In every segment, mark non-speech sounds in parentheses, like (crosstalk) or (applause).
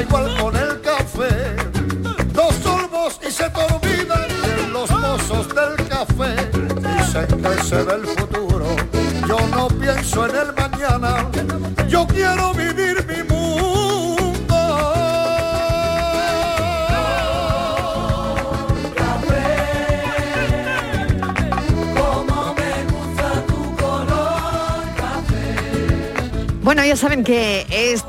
Igual con el café. Dos sorbos y se te de los pozos del café. Dicen que se ve el futuro. Yo no pienso en el mañana. Yo quiero vivir mi mundo. Como me gusta tu color Bueno, ya saben que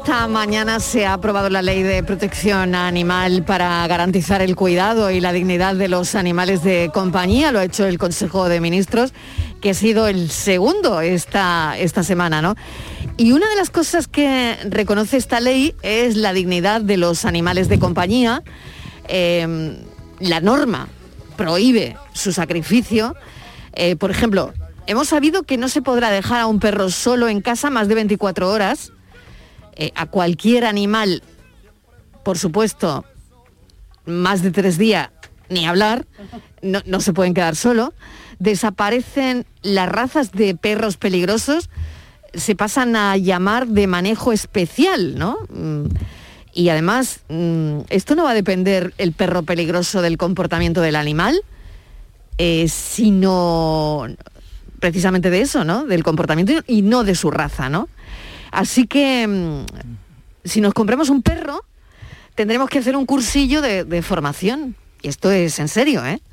esta mañana se ha aprobado la ley de protección animal para garantizar el cuidado y la dignidad de los animales de compañía. Lo ha hecho el Consejo de Ministros, que ha sido el segundo esta, esta semana, ¿no? Y una de las cosas que reconoce esta ley es la dignidad de los animales de compañía. Eh, la norma prohíbe su sacrificio. Eh, por ejemplo, hemos sabido que no se podrá dejar a un perro solo en casa más de 24 horas. Eh, a cualquier animal, por supuesto, más de tres días, ni hablar, no, no se pueden quedar solo. Desaparecen las razas de perros peligrosos, se pasan a llamar de manejo especial, ¿no? Mm, Y además, mm, esto no va a depender el perro peligroso del comportamiento del animal, eh, sino precisamente de eso, ¿no? Del comportamiento y no de su raza, ¿no? Así que mm, si nos compramos un perro, tendremos que hacer un cursillo de, formación. Y esto es en serio, ¿eh?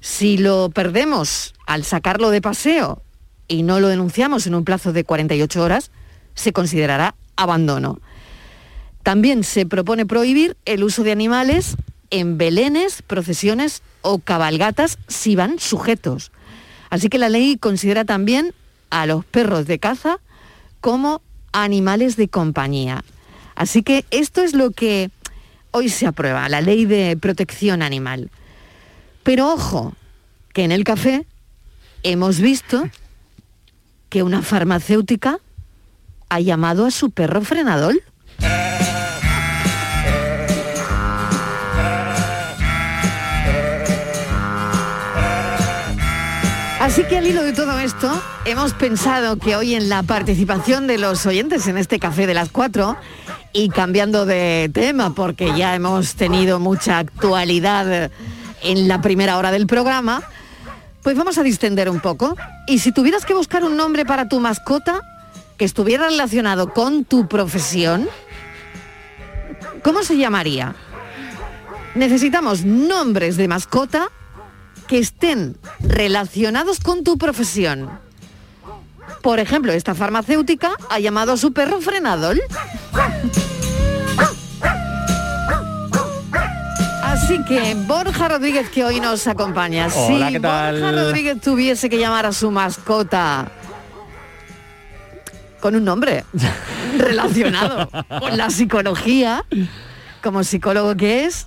Si lo perdemos al sacarlo de paseo y no lo denunciamos en un plazo de 48 horas, se considerará abandono. También se propone prohibir el uso de animales en belenes, procesiones o cabalgatas si van sujetos. Así que la ley considera también a los perros de caza como animales de compañía. Así que esto es lo que hoy se aprueba, la ley de protección animal. Pero ojo, que en el café hemos visto que una farmacéutica ha llamado a su perro frenador. Así que al hilo de todo esto, hemos pensado que hoy en la participación de los oyentes en este café de las cuatro, y cambiando de tema, porque ya hemos tenido mucha actualidad en la primera hora del programa, pues vamos a distender un poco. Y si tuvieras que buscar un nombre para tu mascota que estuviera relacionado con tu profesión, ¿cómo se llamaría? Necesitamos nombres de mascota que estén relacionados con tu profesión. Por ejemplo, esta farmacéutica ha llamado a su perro frenador. Así que Borja Rodríguez que hoy nos acompaña. Hola, si ¿qué tal? Borja Rodríguez tuviese que llamar a su mascota con un nombre (laughs) relacionado con la psicología, como psicólogo que es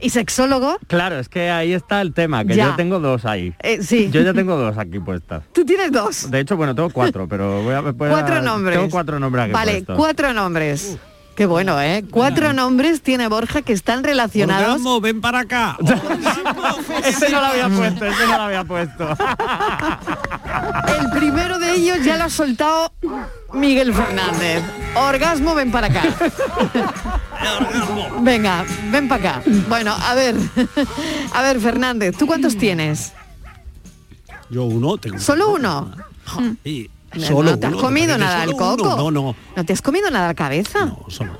y sexólogo, Claro, es que ahí está el tema, que Ya. yo tengo dos ahí. Eh, sí. Yo ya tengo dos aquí puestas. tú tienes dos. De hecho, bueno, tengo cuatro, pero voy a... voy a- Cuatro nombres. Tengo cuatro nombres aquí Vale, puestos. cuatro nombres. Qué bueno, ¿eh? Cuatro nombres tiene Borja que están relacionados. Orgasmo, ven para acá. Ese no lo había puesto, ese no lo había puesto. (laughs) El primero de ellos ya lo ha soltado Miguel Fernández. Orgasmo, ven para acá. Venga, ven para acá. Bueno, a ver, (laughs) a ver, Fernández, ¿tú cuántos tienes? Yo uno tengo. ¿Solo uno? Sí, No, solo no te has uno, comido ¿te nada al uno? coco. No, no. ¿No te has comido nada a la cabeza? No, solo.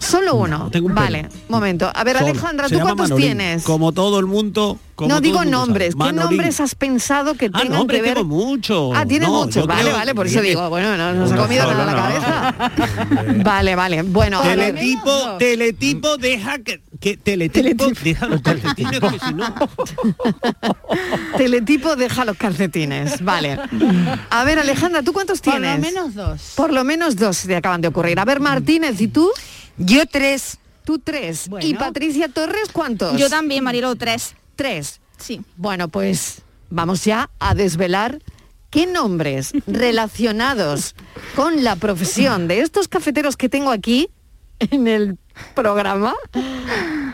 Solo uno. tengo un pelo. vale, momento. A ver, Solo. Alejandra, ¿tú cuántos Manolín. tienes? Como todo el mundo. como no digo nombres. ¿Qué nombres has pensado que Ah, tengan nombre que ver? tengo mucho. Ah, tiene No, muchos. Vale, creo vale, por eso digo, bueno, no nos ha Uno comido solo, nada la cabeza. (laughs) vale, vale. Bueno, a ver. Teletipo, teletipo, deja que, que teletipo, deja los calcetines, que si no. (laughs) Teletipo deja los calcetines. Vale. A ver, Alejandra, ¿tú cuántos Por lo tienes? menos dos. Por lo menos dos se te acaban de ocurrir. A ver, Martínez, ¿y tú? Yo tres. Tú tres. Bueno. ¿Y Patricia Torres cuántos? Yo también, Marilo, tres. Tres. Sí. Bueno, pues vamos ya a desvelar qué nombres (laughs) relacionados con la profesión de estos cafeteros que tengo aquí en el programa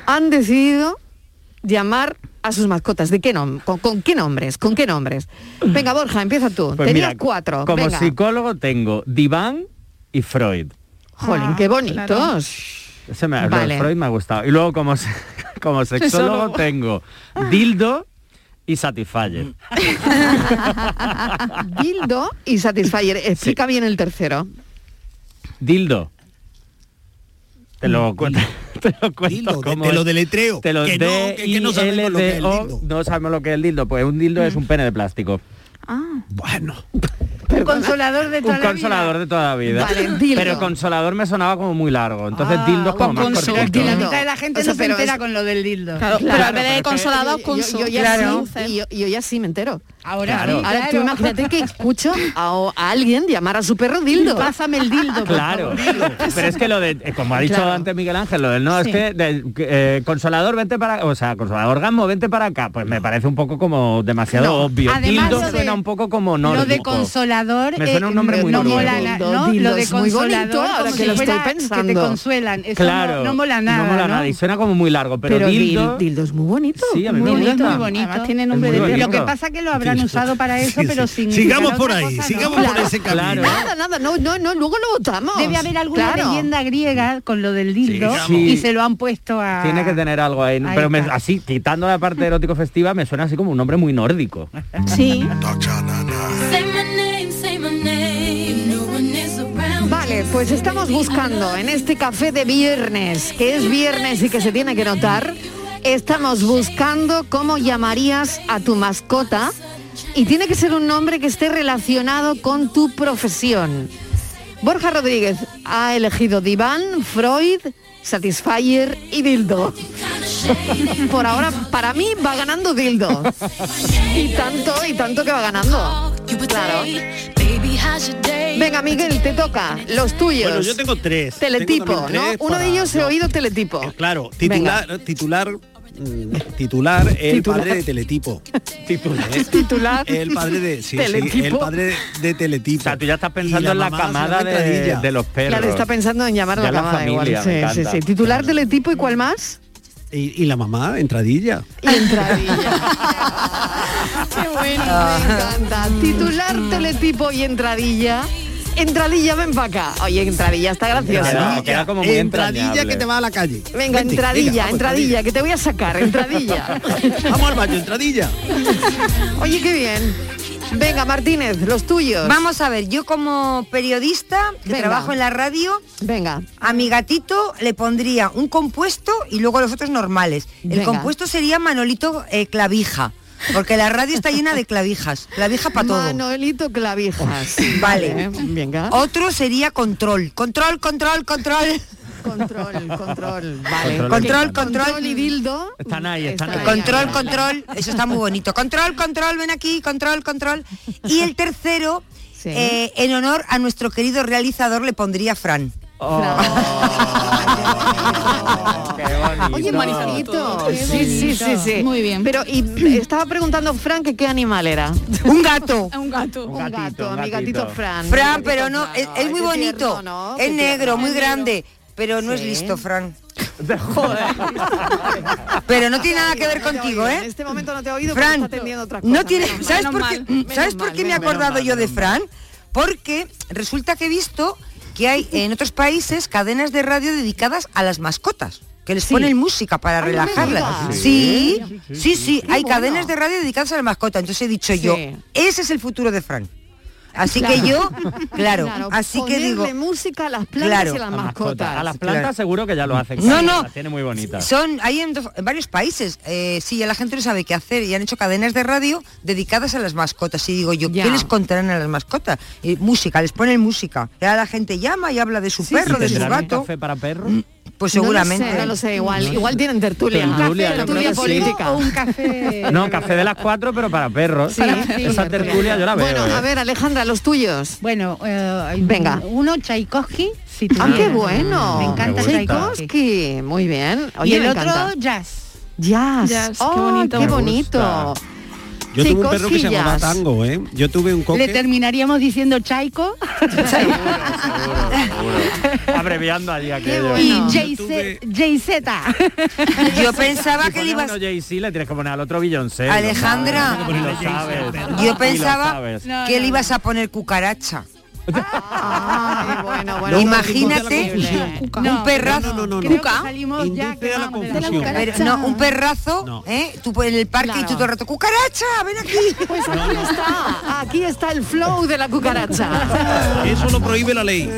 han decidido llamar a sus mascotas. ¿De qué nom con, con qué nombres? ¿Con qué nombres? Venga, Borja, empieza tú. Pues Tenías mira, cuatro. Como Venga. psicólogo tengo Diván y Freud. Jolín, qué bonitos. Ese me, Vale. Freud me ha gustado. Y luego como, se- (laughs) como sexólogo tengo Dildo y Satisfyer. (laughs) Dildo y Satisfyer. Explica bien el tercero. Dildo. Te lo cuento. (laughs) Te lo cuento Dildo, te- lo deletreo. Te lo Que no, que- que no sabemos lo que es el D-I-L-D-O. No sabemos lo que es el dildo. Pues un dildo es un pene de plástico. Bueno. Un consolador de toda Un la consolador de toda la vida. Vale, dildo. Pero consolador me sonaba como muy largo. Entonces Ah, dildo es como con más cortito. la mitad de la gente O sea, no se pero entera es- con lo del dildo. Claro, Claro, pero en vez de Yo, con yo- yo ya Claro. sí, y yo, yo ya sí me entero. Ahora Claro. sí, Ahora tú imagínate que escucho a, a alguien llamar a su perro dildo. Pásame el dildo, Claro, favor. pero es que lo de, eh, como ha dicho Claro. antes Miguel Ángel, lo del no, Sí. es que, de- que, eh, consolador, vente para, o sea, consolador orgasmo, vente para acá, pues me parece un poco como demasiado No. obvio. Además, Dildo lo de- suena un poco como Lo nórdico. de consolador Me suena un nombre eh, muy no mola na- Dildo, no, dildo lo de muy bonito, consolador ahora como que si lo estoy pensando. que te consuelan eso Claro, no, no mola nada no mola ¿no? nada y suena como muy largo, pero, Pero dildo, dil- dildo es muy bonito. Sí, a mí me muy Dildo gusta. es muy bonito Además tiene nombre de lo que bonito. pasa que lo habrán han usado para eso, pero sin Sigamos por ahí, cosa, sigamos ¿no? por ese camino. Nada, nada, no, no, no, luego lo votamos. Debe haber alguna leyenda griega con lo del dildo y se lo han puesto a... Tiene que tener algo ahí. Pero me- así, quitando la parte erótico festiva, me suena así como un nombre muy nórdico. Sí. (laughs) Pues estamos buscando en este café de viernes, que es viernes y que se tiene que notar, estamos buscando cómo llamarías a tu mascota y tiene que ser un nombre que esté relacionado con tu profesión. Borja Rodríguez ha elegido Diván, Freud, Satisfyer y Dildo. (laughs) Por ahora, para mí va ganando Dildo. Y tanto, y tanto que va ganando. Claro. Venga, Miguel, te toca. Los tuyos. Bueno, yo tengo tres. Teletipo, Tengo ¿no? Uno de ellos he no. oído teletipo. Claro, titular, titular, mm, titular, el Titular. padre de teletipo. (laughs) Titular. Titular. El padre de, sí, sí, Teletipo. el padre de, teletipo. O sea, tú ya estás pensando en la camada de, de los perros. Claro, está pensando en llamar a la la camada igual. familia, Sí, me sí. Titular teletipo y cuál más? Y, y la mamá, entradilla. Entradilla. (laughs) Qué bueno, me encanta. Titular teletipo y entradilla. Entradilla, ven para acá. Oye, entradilla, está graciosa. Queda- queda como muy entradilla entrañable. que te va a la calle. Venga, Vente, entradilla, venga, vamos, entradilla, que te voy a sacar, entradilla. (laughs) Vamos al baño, entradilla. Oye, qué bien. Venga, Martínez, los tuyos. Vamos a ver, yo como periodista que Venga. trabajo en la radio, venga, a mi gatito le pondría un compuesto y luego los otros normales. El compuesto sería Manolito eh, Clavija, porque la radio está llena de clavijas, clavija para todo. Manolito Clavijas. Vale. Venga. Otro sería control, control, control, control. Control, control, (laughs) vale. Control, ¿Qué? control. y dildo. Están ahí, están ahí. Control, control, eso está muy bonito. Control, control, ven aquí, control, control. Y el tercero, eh, en honor a nuestro querido realizador, le pondría Fran. (laughs) Oye, Maricito. Qué Sí, sí, sí, sí. Muy bien. Pero y (clears throat) estaba preguntando Fran que qué animal era. (laughs) Un gato. Un gato. Un gato, mi gatito Fran. Fran, pero gatito no, es, muy bonito. tierno, ¿no? Es negro, tierno. muy grande. Pero no es listo, Fran. (laughs) (laughs) Pero no tiene nada que ver contigo, ¿eh? En este momento no te he oído Fran, está atendiendo otras cosas. no tiene, Menos ¿sabes por qué, mal, ¿sabes por qué me he acordado yo de Fran? Porque resulta que he visto que hay en otros países cadenas de radio dedicadas a las mascotas. Que les Sí. ponen música para Ay, relajarlas. Sí, Sí, sí, sí, sí, Qué hay bueno. cadenas de radio dedicadas a la mascota. Entonces he dicho Sí. yo, ese es el futuro de Fran. Así Claro. que yo, (laughs) claro, así que digo, música a las plantas Claro. y a las A mascotas. A las plantas Claro. seguro que ya lo hacen. No, claro, no. Las tiene muy bonitas. Son, hay en, dos- en varios países, eh, sí, ya la gente no sabe qué hacer y han hecho cadenas de radio dedicadas a las mascotas. Y digo yo, Ya. ¿qué les contarán a las mascotas? Y música, les ponen música. Y ahora la gente llama y habla de su perro, ¿Y de su gato. café para perros? Pues No lo seguramente. sé, No lo sé, igual, igual tienen tertulia. Tertulia, tertulia sí. política. O un café. No, café de las cuatro, pero para perros. Sí, Esa tertulia yo la veo. Bueno, ¿eh? a ver, Alejandra, los tuyos. Bueno, eh, Venga. Uno Tchaikovsky. Si Ah, qué bueno. Me encanta Me. Tchaikovsky. Muy bien. Oye, y el otro encanta. jazz. Jazz. Jazz, qué Oh, bonito. qué Me bonito. Yo tuve un perro que se llamaba. Tango, ¿eh? Yo tuve un Le coque. terminaríamos diciendo Chaiko Abreviando allí aquello. bueno. y JZ. JZ. (laughs) Yo pensaba Si que le ibas... Jay-Z, le tienes que poner al otro Beyoncé. Alejandra. Lo sabes, lo sabes. Yo pensaba que le ibas a poner cucaracha. Ay, bueno, bueno. Imagínate un perrazo. No, no, salimos ya la de la. Pero, un perrazo, No. ¿eh? Tú en el parque y tú todo el rato, ¡cucaracha! ¡Ven aquí! Pues aquí está, aquí está el flow de la cucaracha. Eso lo prohíbe la ley.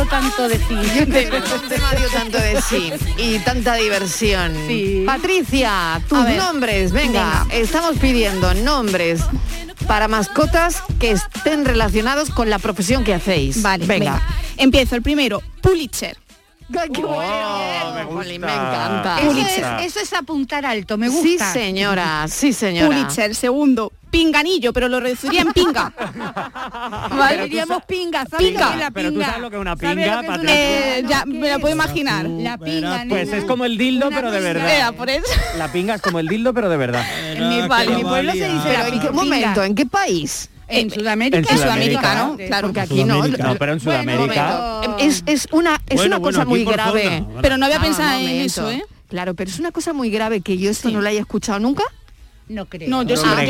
Dio tanto de sí. (laughs) Tema dio tanto de sí y tanta diversión. Sí. Patricia, tus ver, nombres, venga, estamos pidiendo nombres para mascotas que estén relacionados con la profesión que hacéis. Vale, venga. venga. Empiezo. El primero, Pulitzer. Bueno. me encanta. Eso es, eso es apuntar alto, me Sí, gusta. señora, sí, señora. Pulitzer. Segundo, pinganillo, pero lo reduciría en pinga. (laughs) Vale, diríamos pinga, ¿sabes Pinga. lo que es la Pero tú pinga? sabes lo que es una ¿Sabes pinga, que es una Eh, pinga? ya me lo puedo imaginar. La pinga, Pues nena. es como el dildo, Una pero de pinga. verdad. Era por eso. La pinga es como el dildo, pero de verdad. En mi, vale, en mi pueblo se dice Pero la ¿en qué pinga. momento? ¿En qué país? En Sudamérica. En Sudamérica, ¿no? Claro, porque aquí no. No, pero en Sudamérica. Es, es una, es Bueno, una bueno, cosa muy grave. zona. Pero no había Ah, pensado un en eso, ¿eh? Claro, pero es una cosa muy grave que yo esto no lo haya escuchado nunca. No creo. No, yo yo sí lo grave,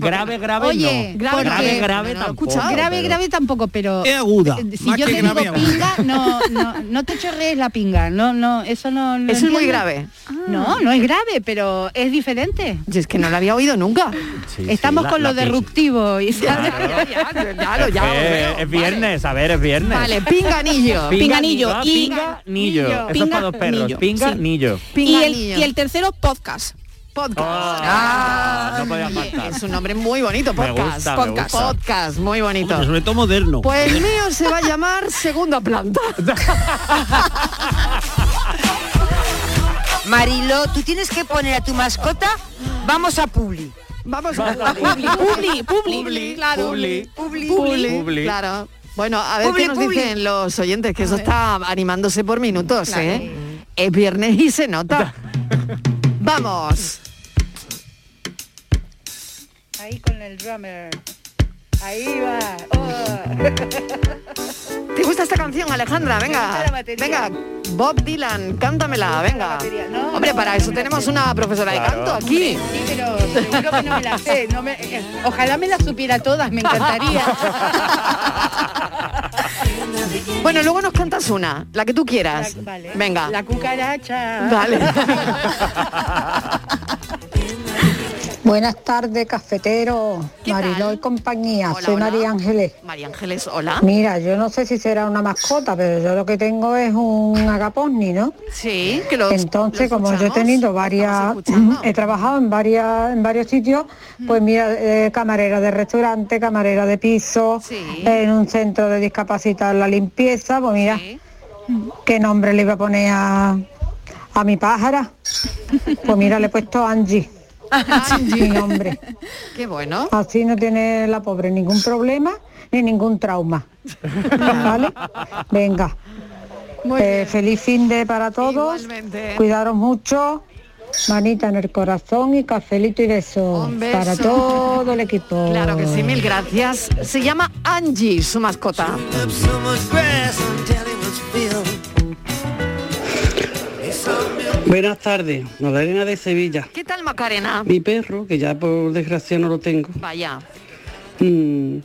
grave, grave, Oye, no. grave, grave, porque- grave no tampoco. escuchado. grave, pero- grave tampoco, pero Es aguda, eh, si yo te grave, digo aguda. pinga, no, no, (laughs) no te chorrees la pinga, no, no, eso no. no Eso es muy grave. No, no es grave, pero es diferente. Y es que no lo había oído nunca. Sí, sí, Estamos la- con la lo pinga. disruptivo y. Ya, ya, ya, (laughs) veo. es viernes, a ver, es viernes. Vale, pinganillo. Pinganillo Ah, y- pinga, nillo. Nillo. Eso es para dos perros. Pinganillo. y el tercero, podcast. Podcast. Ah, no podía faltar. Es un nombre muy bonito, Me podcast. me podcast. gusta. Podcast, muy bonito. Sobre todo moderno. Pues el mío se va a llamar Segunda Planta. (laughs) Mariló, tú tienes que poner a tu mascota, vamos a Publi. Vamos a Publi, publi, publi, claro. Publi. Publi. Publi, Publi. Claro. Bueno, a ver Publi, qué nos publi. dicen los oyentes, que eso está animándose por minutos, ¿eh? Es viernes y se nota. (laughs) Vamos. Ahí con el drummer. Ahí va. Oh. ¿Te gusta esta canción, Alejandra? Venga, venga. Bob Dylan, cántamela, venga. No, Hombre, no, para no, eso tenemos una profesora de canto aquí. Sí, pero seguro que no me la sé. no me- eh, ojalá me las supiera todas, me encantaría. (laughs) Bueno, luego nos cantas una, la que tú quieras. La- vale. Venga. La cucaracha. Dale. (laughs) Buenas tardes, cafetero, ¿Qué Mariló y compañía. Hola, Soy hola. María Ángeles. María Ángeles, hola. Mira, yo no sé si será una mascota, pero yo lo que tengo es un agaposni, ¿no? Sí, que lo Entonces, lo como yo he tenido varias, he trabajado en varias, en varios sitios, pues mira, eh, camarera de restaurante, camarera de piso, Sí. en un centro de discapacidad la limpieza, pues mira, Sí. ¿qué nombre le iba a poner a, a mi pájara? Pues mira, le he puesto Angie, mi nombre. Qué bueno. Así no tiene la pobre ningún problema ni ningún trauma. ¿Vale? Venga. Muy Eh, bien. feliz fin de para todos. Igualmente. Cuidaros mucho. Manita en el corazón y cafelito y besos Un beso. para todo el equipo. Claro que sí, mil gracias. Se llama Angie, su mascota. Buenas tardes, Magdalena de Sevilla. ¿Qué tal, Macarena? Mi perro, que ya por desgracia no lo tengo, Vaya. mm,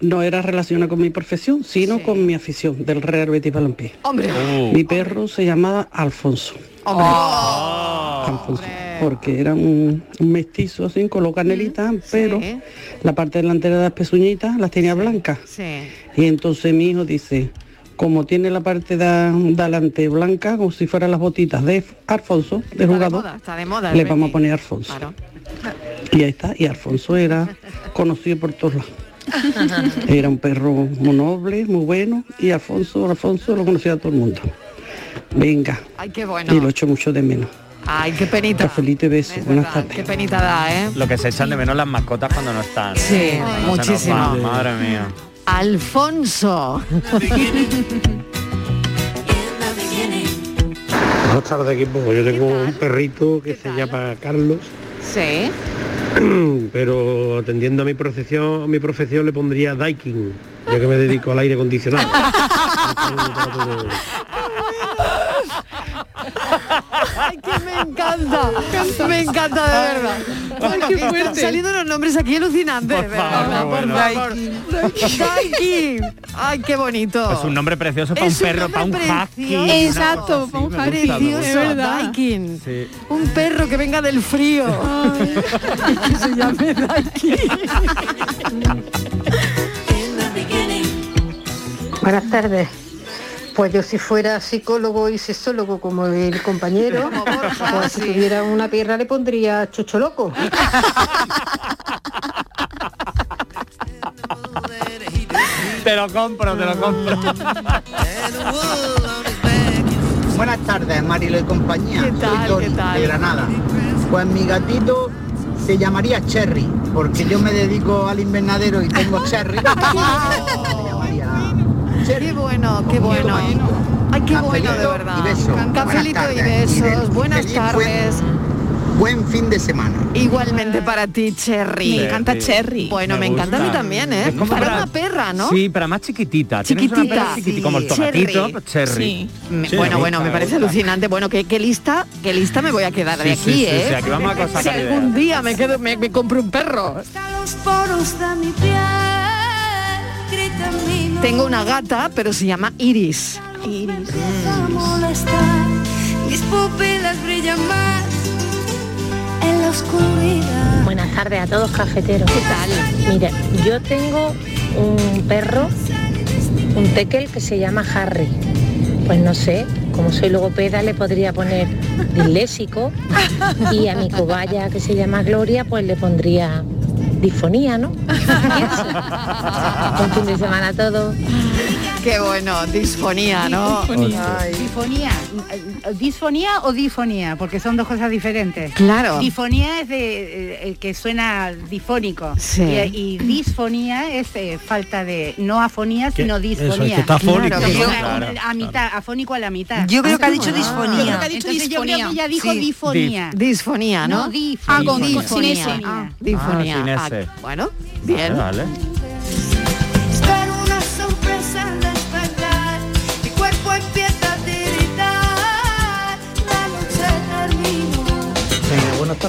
no era relacionado con mi profesión, sino con mi afición del Real Betis Balompié. Hombre. Mi perro se llamaba Alfonso, Hombre. Alfonso, porque era un, un mestizo así con los canelitas, pero la parte delantera de las pezuñitas las tenía blancas. Sí. Y entonces mi hijo dice, como tiene la parte de delante blanca, como si fueran las botitas de Alfonso, de Está de jugador, moda, está de moda. le vamos a poner Alfonso. Claro. Y ahí está, y Alfonso era conocido por todos lados. (laughs) Era un perro muy noble, muy bueno, y Alfonso, Alfonso lo conocía todo el mundo. Venga, Ay, qué bueno. y lo echo mucho de menos. Ay, qué penita. Cafelito y beso, buenas tardes. Qué penita da, ¿eh? Lo que se echan de menos las mascotas cuando no están. Sí, muchísimo. madre mía. Alfonso. Buenas tardes equipo, yo tengo un perrito que se llama Carlos, Sí. (clears throat) pero atendiendo a mi profesión, a mi profesión le pondría Daikin, ya que me dedico al aire acondicionado. (laughs) Ay, que me encanta. Me encanta de verdad. Ay, qué Están fuerte. saliendo unos nombres aquí alucinantes. Por. Daikin. Ay, qué bonito. Es un nombre precioso para un un perro, para un husky. Exacto, para un Precioso, gusta. Es verdad. Daikin. Sí. Un perro que venga del frío. que (laughs) se llame Daikin. Buenas tardes. Pues yo si fuera psicólogo y sexólogo como el compañero, Como Borja, pues si tuviera una pierna le pondría chocho loco. (laughs) Te lo compro, te lo compro. Buenas tardes, Marilo y compañía. ¿Qué tal, Soy Tony, qué tal? de Granada. Pues mi gatito se llamaría Cherry, porque yo me dedico al invernadero y tengo (laughs) cherry. Qué bueno, qué bueno. Ay, qué bueno, de verdad. y besos. Cafelito Buenas y besos. Buenas tardes. Buen fin de semana. Igualmente para ti, Cherry. Me encanta Cherry. Bueno, me, Me encanta a mí también, ¿eh? Es como para para- una perra, ¿no? Sí, pero más chiquitita. Tienes una Chiquitita. perra chiquitita, como el tomatito, Cherry. cherry. Sí. Me- Sí, bueno, bueno, me parece gusta. alucinante. Bueno, ¿qué, qué lista, qué lista me voy a quedar de Sí, aquí, ¿eh? sí, aquí vamos a cosas si algún día me quedo, me, me compro un perro. Los poros de mi piel gritan mi nombre. Tengo una gata, pero se llama Iris. Iris. a molestar. Mis pupilas brillan más en la oscuridad. Buenas tardes a todos cafeteros. ¿Qué tal? Mire, yo tengo un perro, un tekel que se llama Harry. Pues no sé, como soy logopeda le podría poner disléxico y a mi cobaya que se llama Gloria pues le pondría disfonía, ¿no? (laughs) Un fin de semana a todos. Qué bueno, disfonía, ¿no? Disfonía. Eh, ¿Disfonía o difonía? Porque son dos cosas diferentes. Claro. Difonía es de, eh, el que suena difónico. Sí. Y, y disfonía es eh, falta de, no afonía, sino eso es, disfonía. que está afónico. Claro, que Claro, es claro, a mitad, afónico a la mitad. Yo creo que ha dicho Ah. disfonía. Yo creo que ha dicho Entonces yo creo que ella dijo Sí. difonía. Disfonía, ¿no? No, difonía. Ah, con Difonía. disfonía. Sin ese. Ah, disfonía. Ah, sin Ah, ese. bueno, bien. Vale, vale.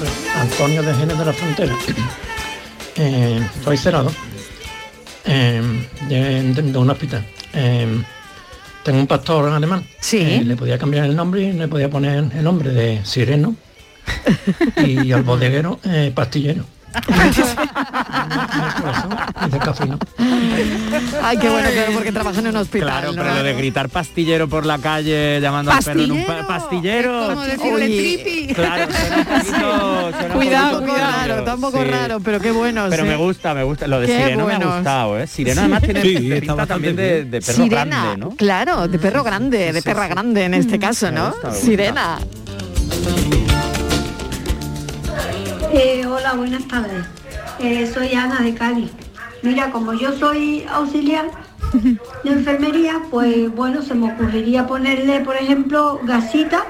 Tardes. Antonio de Genes de la Frontera. (clears throat) Eh, soy cerrado eh, de, de- de un hospital. Eh, tengo un pastor alemán. Sí. Eh, le podía cambiar el nombre y le podía poner el nombre de Sireno. (laughs) y al bodeguero eh, pastillero. Ay, qué bueno, claro, porque trabaja en un hospital. Claro, ¿no? pero lo de gritar pastillero por la calle llamando al perro en un pa- pastillero. Como decirle tripi. Claro, suena un poquito, suena un Cuidado, poquito cuidado. raro, Raro, está un poco sí. raro, pero qué bueno. Pero sí. me gusta, me gusta. Lo de Qué Sireno me buenos. ha gustado, ¿eh? Sireno además tiene Sí, pinta también de, de perro Sirena, grande, ¿no? claro, de perro grande, de perra grande en este caso, Me ¿no? me gusta. Sirena. Eh, hola, buenas tardes. Eh, soy Ana de Cádiz. Mira, como yo soy auxiliar de enfermería, pues bueno, se me ocurriría ponerle, por ejemplo, gasita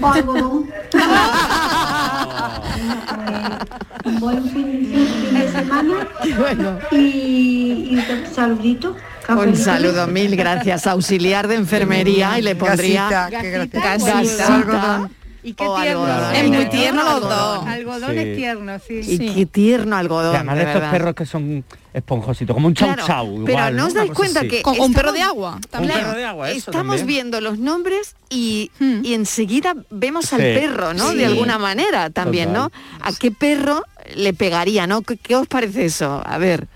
o algodón. (laughs) Un buen fin, fin de semana Bueno. y, y un saludito. Un saludo, mil gracias. Auxiliar de enfermería y le pondría Gasita, Gasita, gasita O algodón. Y qué tierno. algodón. Es muy Algodón, tierno los algodón. dos. Algodón Sí. es tierno, sí. Y qué tierno algodón, Y además de de estos verdad. perros que son esponjositos, como un chau Claro, chau. pero no os dais cuenta así. que Con un perro de agua. Un También. perro de agua, eso Estamos también. viendo los nombres y, Hmm. y enseguida vemos al Sí. perro, ¿no? Sí. De alguna manera también, ¿no? ¿A qué perro le pegaría, no? ¿Qué, qué os parece eso? A ver.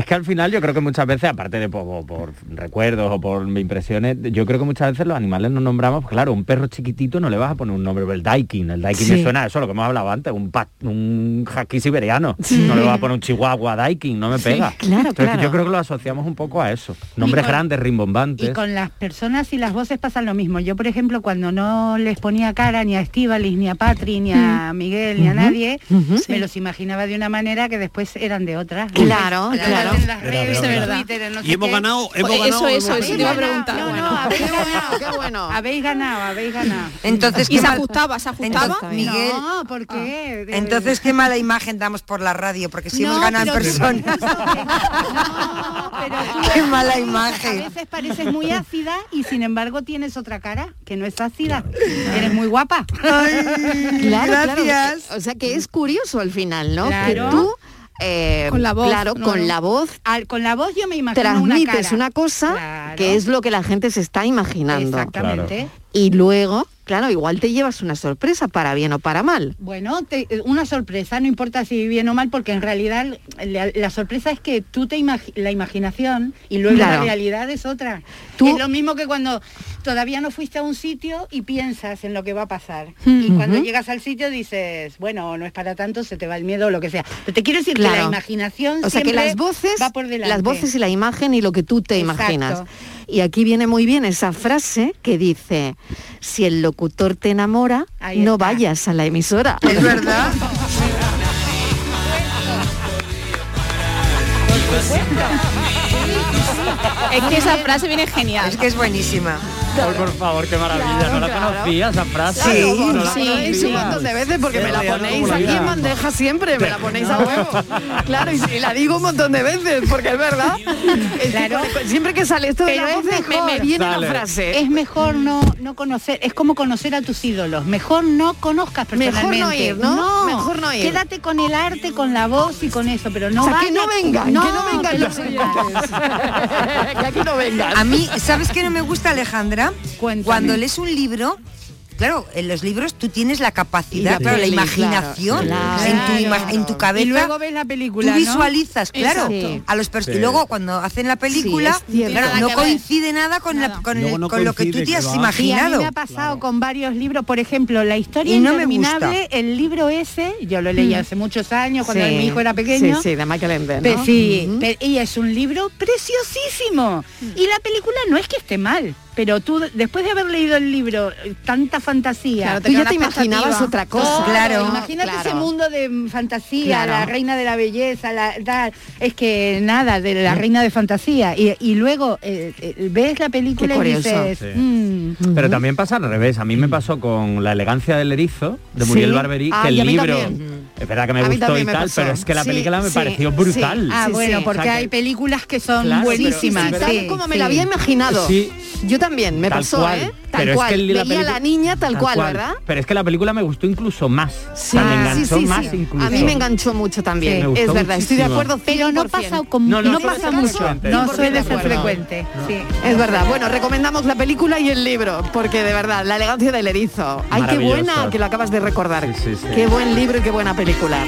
Es que al final yo creo que muchas veces, aparte de por, por recuerdos o por impresiones, yo creo que muchas veces los animales nos nombramos, pues claro, un perro chiquitito no le vas a poner un nombre, el Daikin, el Daikin Sí. me suena a eso, lo que hemos hablado antes, un pa- un husky siberiano, no le vas a poner un chihuahua Daikin, no me pega. claro, Entonces, claro. Yo creo que lo asociamos un poco a eso, nombres con- grandes, rimbombantes. Y con las personas y las voces pasa lo mismo. Yo, por ejemplo, cuando no les ponía cara ni a Estíbalis, ni a Patri, ni a Miguel, ni a nadie, me los imaginaba de una manera que después eran de otra. Claro, claro. En las redes, de en verdad. Twitter, en no Y hemos qué. ganado, hemos Eso, ganado. eso, hemos eso te iba a ganado. preguntar. No, no, habéis (laughs) ganado. qué bueno. Habéis ganado, habéis ganado. Entonces, ¿Y qué se mal- ajustaba? ¿Se ajustaba? Entonces, Miguel, No, ¿por qué? De- entonces qué mala imagen damos por la radio, porque si No, hemos ganado en persona. (laughs) No, pero tú- Qué mala A imagen. veces pareces muy ácida y sin embargo tienes otra cara que no es ácida. Eres muy guapa. Claro, Gracias. claro. O sea que es curioso al final, ¿no? Claro. Que tú, eh, Con la voz, claro, ¿no? con la voz Al- con la voz yo me imagino una transmites cara. una, cosa Claro. que es lo que la gente se está imaginando. Exactamente. Y luego, claro, igual te llevas una sorpresa para bien o para mal. Bueno, te- una sorpresa, no importa si bien o mal, porque en realidad la, la sorpresa es que tú te imagi- la imaginación y luego Claro. la realidad es otra. Tú- Es lo mismo que cuando todavía no fuiste a un sitio y piensas en lo que va a pasar. Hmm. Y cuando llegas al sitio dices, bueno, no es para tanto, se te va el miedo o lo que sea. Pero te quiero decir que Claro. la imaginación O sea que las voces, va por delante. las voces y la imagen y lo que tú te Exacto. imaginas. Y aquí viene muy bien esa frase que dice, si el locutor locutor te enamora, no vayas a la emisora. Es verdad. Es que esa frase viene genial. Es que es buenísima. Por favor, qué maravilla. no la claro. conocía esa frase. Sí, No la sí, un montón de veces porque me la ponéis aquí en bandeja siempre, me la ponéis a huevo. Claro, y, y la digo un montón de veces porque es verdad. Es siempre que sale esto de Pero la es voz me- me, mejor. me viene Sale. la frase. Es mejor no, no conocer, es como conocer a tus ídolos. Mejor no conozcas Mejor no personalmente. ir, ¿no? Mejor no ir. Quédate con el arte, con la voz y con eso, pero no O sea, que no vengan, que no vengan que los no oyentes. (laughs) que aquí no vengan. A mí, ¿sabes qué no me gusta, Alejandra? Cuéntame. Cuando lees un libro, claro, en los libros tú tienes la capacidad, la claro, la imaginación claro, en, tu ima- Claro. en tu cabeza. Y luego ves la película, Tú ¿no? visualizas, claro, Exacto. a los Sí. y luego cuando hacen la película, claro, no coincide nada con, la- Nada. con, el- Luego no con lo que tú te has va. Sí, a mí imaginado. me ha pasado con varios libros, por ejemplo, La historia Y no me interminable, el libro ese, yo lo leí hace muchos años cuando Sí. mi hijo era pequeño. Sí, sí, de Michael Ende, sí, y es un libro preciosísimo. Y la película no es que esté mal, pero tú después de haber leído el libro, eh, tanta fantasía, Claro, tú ya te imaginabas otra cosa. Claro, Claro. imagínate Claro. ese mundo de mm, fantasía, Claro. la reina de la belleza, la, tal, es que nada, de la reina de fantasía. Y, y luego eh, eh, ves la película y dices, Sí. mm, Pero también pasa al revés. A mí me pasó con La elegancia del erizo de Muriel Sí. Barberí, Ah, que el libro también. Es verdad que me gustó y me tal, pasó. pero es que la Sí, película me sí, pareció sí. brutal. ah, Sí, bueno, sí. porque O sea que- hay películas que son Claro, pero- buenísimas. Sí, tal sí, como me la había imaginado. Sí. Yo también, me Tal pasó, cual. ¿eh? Tal Pero es cual. que el- la Veía a la niña tal, cual, ¿verdad? Pero es que la película me gustó incluso más. Sí, O sea, me sí, enganchó sí, más sí. incluso. A mí me enganchó mucho también. Es verdad, estoy de acuerdo. Pero no 100%. pasa, con, No, no, no pasa mucho, no suele ser 100% frecuente. Es verdad. Bueno, recomendamos la película y el libro, porque de verdad, la elegancia del erizo. Ay, qué buena que lo acabas de recordar. Qué buen libro y qué buena película. Hola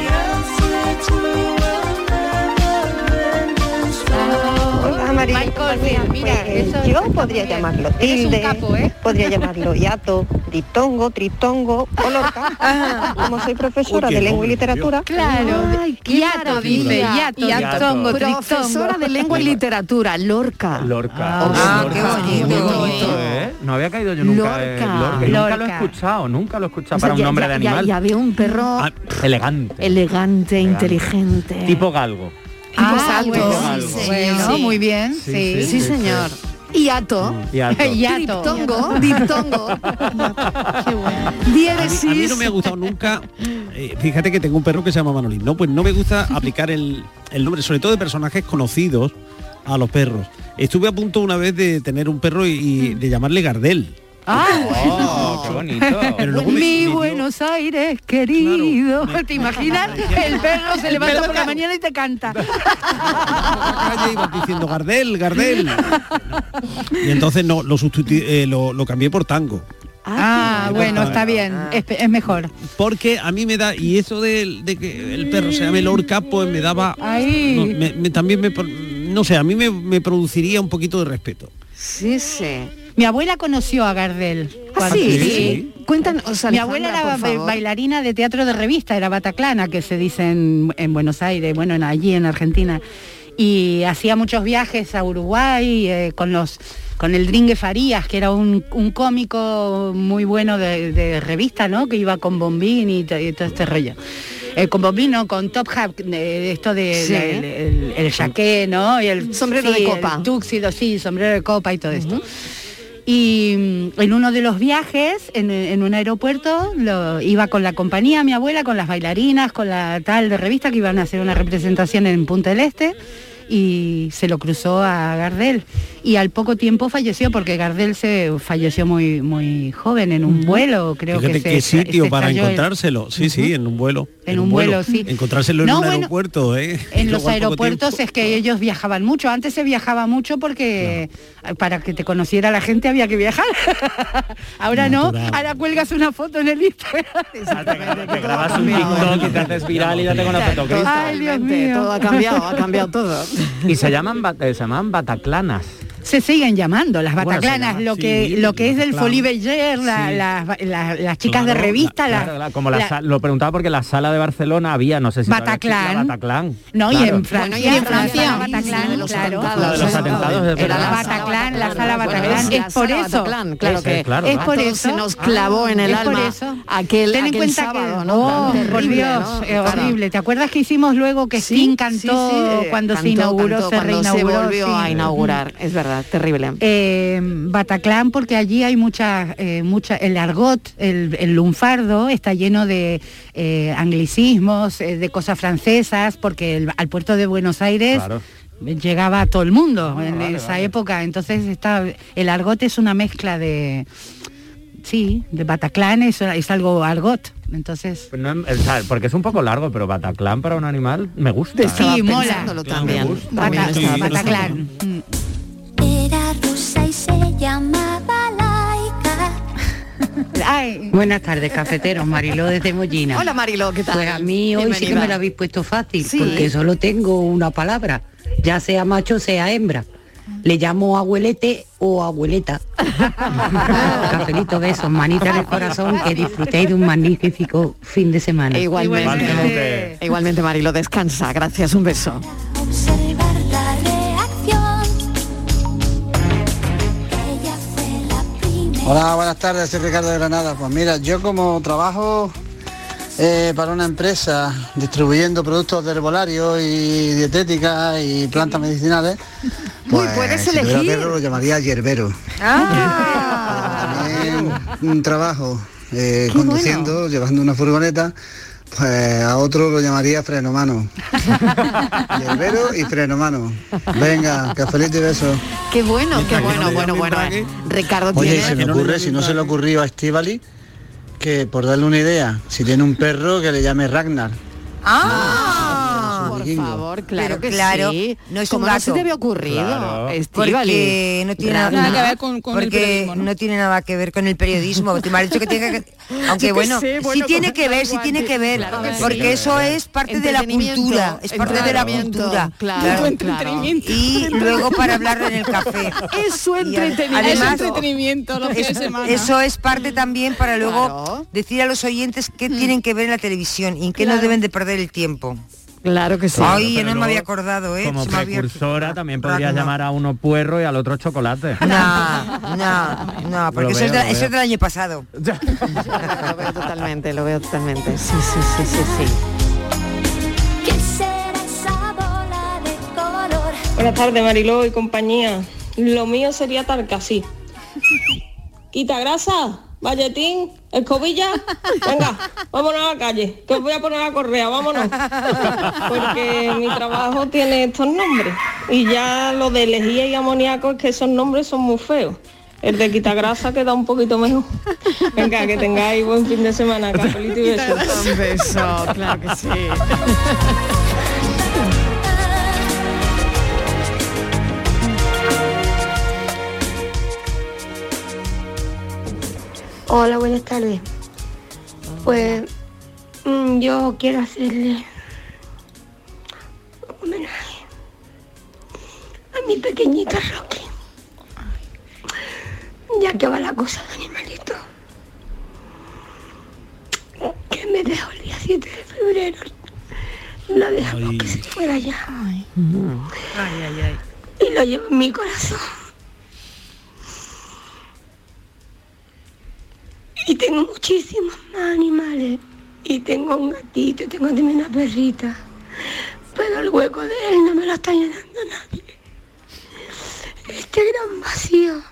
Mira, mira, eso Pues, yo podría llamarlo tilde, capo, ¿eh? podría (laughs) llamarlo hiato, diptongo, triptongo o lorca. Como soy profesora Uy, de lengua y literatura. Claro, Ay, qué hiato, dice, hiato, diptongo, Profesora de lengua y literatura, Lorca. Lorca. Ah, Lorca. qué bonito. Muy bonito, ¿eh? No había caído yo nunca. Lorca. eh, Lorca. Y Nunca lo he escuchado, nunca lo he escuchado O sea, para un ya- nombre ya- de animal. Ya, veo un perro Ah, elegante. elegante, inteligente. Tipo galgo. Ah, bueno, muy bien, Sí, sí. Sí, sí, señor. Hiato. Diptongo, (laughs) diptongo. (laughs) Qué bueno. A mí, a mí no me ha gustado nunca, eh, fíjate que tengo un perro que se llama Manolín, no, pues no me gusta (laughs) aplicar el, el nombre, sobre todo de personajes conocidos a los perros. Estuve a punto una vez de tener un perro y, y de llamarle Gardel. Ah, Oh, qué bonito. Pero Mi Buenos Aires querido. ¿Te imaginas? (laughs) El perro se levanta por la mañana y te canta. (laughs) calle ibas diciendo Gardel, Gardel. (laughs) Y entonces no, lo, eh, lo, lo cambié por tango. Ah, bueno, está bien. Es, es mejor. Porque a mí me da, y eso de, de que el perro se llame Lorca, pues me daba... Ahí. no, me- me- también me... No sé, a mí me, me produciría un poquito de respeto. Sí, sí. Mi abuela conoció a Gardel. ¿Ah, sí? Sí. Cuéntanos, Mi abuela era ba- bailarina de teatro de revista, era bataclana, que se dice en, en Buenos Aires, bueno, en, allí en Argentina. Y hacía muchos viajes a Uruguay eh, con los con el Dringue Farías, que era un, un cómico muy bueno de, de revista, ¿no? Que iba con Bombín y, y todo este rollo. Eh, con Bombín, no, con Top Hat, de esto de Sí. el, el, el jaqué, ¿no? Y el Sombrero de copa. El túxido, sí, sombrero de copa y todo esto. Y mm, en uno de los viajes, en, un aeropuerto, iba con la compañía, mi abuela, con las bailarinas, con la tal de revista que iban a hacer una representación en Punta del Este y se lo cruzó a Gardel. Y al poco tiempo falleció porque Gardel se falleció muy muy joven en un vuelo, creo Fíjate que qué se, sitio se para el- encontrárselo. Sí, sí, en un vuelo. En un vuelo, sí. Encontrárselo en un bueno, aeropuerto, ¿eh? En (laughs) los aeropuertos es que ellos viajaban mucho. Antes se viajaba mucho porque para que te conociera la gente había que viajar. (laughs) ahora no, ahora cuelgas una foto en el Instagram. (laughs) Te grabas un TikTok y te haces viral y ya. Ay, Dios mío. Todo ha cambiado, ha cambiado todo. Y se llaman, eh, se llaman bataclanas. Se siguen llamando las Bueno, bataclanas, llama lo que lo que es del. Folie Berger, la- Sí. la- la- las chicas de revista, la- como la la- sa- lo preguntaba porque la sala de Barcelona había, no sé si Bataclan. la Bataclan. No, y en Francia, y en Francia, Bataclan, los claro. atentados. La de los atentados, es Era la. Bataclan, la sala Bataclan, es por eso. Claro Es, que eh, es por eso. se nos clavó en el alma aquel, Ten en cuenta que, ¿no? oh, por horrible. ¿Te acuerdas que hicimos luego que Sting cantó sí, cuando se inauguró, se reinauguró? se volvió a inaugurar, es verdad, terrible. Eh, Bataclan porque allí hay muchas eh, mucha el argot el, el lunfardo está lleno de eh, anglicismos eh, de cosas francesas porque el- al puerto de Buenos Aires Claro. llegaba todo el mundo en vale, esa vale. época entonces está el argot es una mezcla de sí de Bataclan es, es algo argot entonces Pues no porque es un poco largo, pero Bataclan para un animal me gusta. sí mola también. Me gusta. Bata- Sí, sí, Bataclan. Se llamaba Laika. Ay, Buenas tardes, cafeteros. Mariló desde Mollina. Hola Marilo, ¿qué tal? Pues a mí hoy sí que Bienvenida. me lo habéis puesto fácil, Sí. porque solo tengo una palabra, ya sea macho, sea hembra. Le llamo abuelete o abueleta. (laughs) Cafelito, besos, manita en el corazón, que disfrutéis de un magnífico fin de semana. Igualmente. Igualmente. Igualmente Marilo, descansa, gracias, un beso. Hola, buenas tardes, soy Ricardo de Granada. Pues mira, yo como trabajo eh, para una empresa distribuyendo productos de herbolario y dietética y plantas medicinales, pues puedes si elegir. perro lo llamaría hierbero. También un trabajo eh, conduciendo, llevando una furgoneta, pues a otro lo llamaría frenomano. (laughs) hierbero y frenomano. Venga, cafelito y besos. Qué bueno, qué que bueno, no bueno, bueno. eh. Ricardo Oye, tiene... se me que ocurre, si no se le ocurrió a Estivali, que por darle una idea, si tiene un perro que le llame Ragnar. Ah, Por favor, claro Pero que claro, sí. no es un ¿Cómo no se gato. te había ocurrido? Claro. Porque no tiene Ragnar. Nada que ver con- con el porque periodismo, ¿no? tiene nada que ver con el periodismo. Te me has dicho que tiene que (laughs) aunque que bueno, sé, sí bueno, tiene como- que ver, sí tiene que ver, claro que sí. porque eso es parte de la cultura, es parte de la cultura. claro. Y luego para hablarlo en el café. (laughs) Es su entretenimiento. además- es entretenimiento los fines de Eso, semana. eso es parte también para luego Claro. decir a los oyentes qué tienen que ver en la televisión y en qué no deben de perder el tiempo. Claro que sí. Ay, yo pero no me había acordado, ¿eh? Como Se me había- precursora también podrías Ragnar. llamar a uno puerro y al otro chocolate. No, no, no, porque eso, veo, es de- eso es del año pasado. (laughs) lo veo totalmente, lo veo totalmente. Sí, sí, sí, sí, sí. ¿Qué será esa bola de color? Buenas tardes, Mariló y compañía. Lo mío sería tal que así. Quita grasa, valletín, escobilla. Venga, vámonos a la calle, que os voy a poner la correa, vámonos. Porque mi trabajo tiene estos nombres. Y ya lo de lejía y amoníaco es que esos nombres son muy feos. El de quita grasa queda un poquito mejor. Venga, que tengáis buen fin de semana, cafelito y (laughs) besos. Un beso, claro que sí. Hola, buenas tardes. Pues mm, yo quiero hacerle un homenaje a mi pequeñito Rocky. Ya que va la cosa de animalito. Que me dejó el día 7 de febrero. Lo dejamos que se fuera ya. Y lo llevo en mi corazón. Y tengo muchísimos más animales. Y tengo un gatito, tengo también una perrita. Pero el hueco de él no me lo está llenando nadie. Este gran vacío.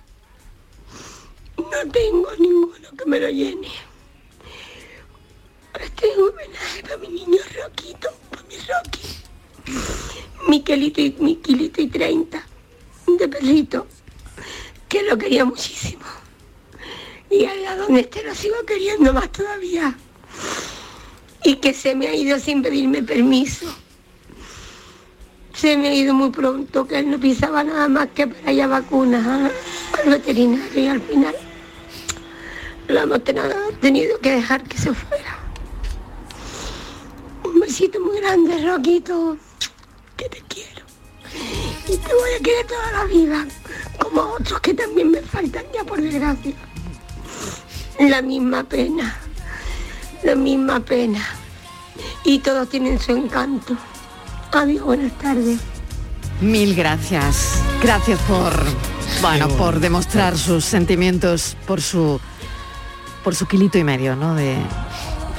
No tengo ninguno que me lo llene. Este es un homenaje para mi niño Roquito, para mi Rocky. Miquelito y y 30 de perrito, que lo quería muchísimo. Y allá donde esté lo sigo queriendo más todavía. Y que se me ha ido sin pedirme permiso. Se me ha ido muy pronto, que él no pisaba nada más que para ir a vacunas al veterinario y al final lo hemos tenido que dejar que se fuera. Un besito muy grande, Roquito, que te quiero. Y te voy a querer toda la vida, como otros que también me faltan ya por desgracia. La misma pena, la misma pena. Y todos tienen su encanto. Adiós, buenas tardes. Mil gracias. Gracias por, bueno, por demostrar sus sentimientos por su por su kilito y medio, ¿no? De,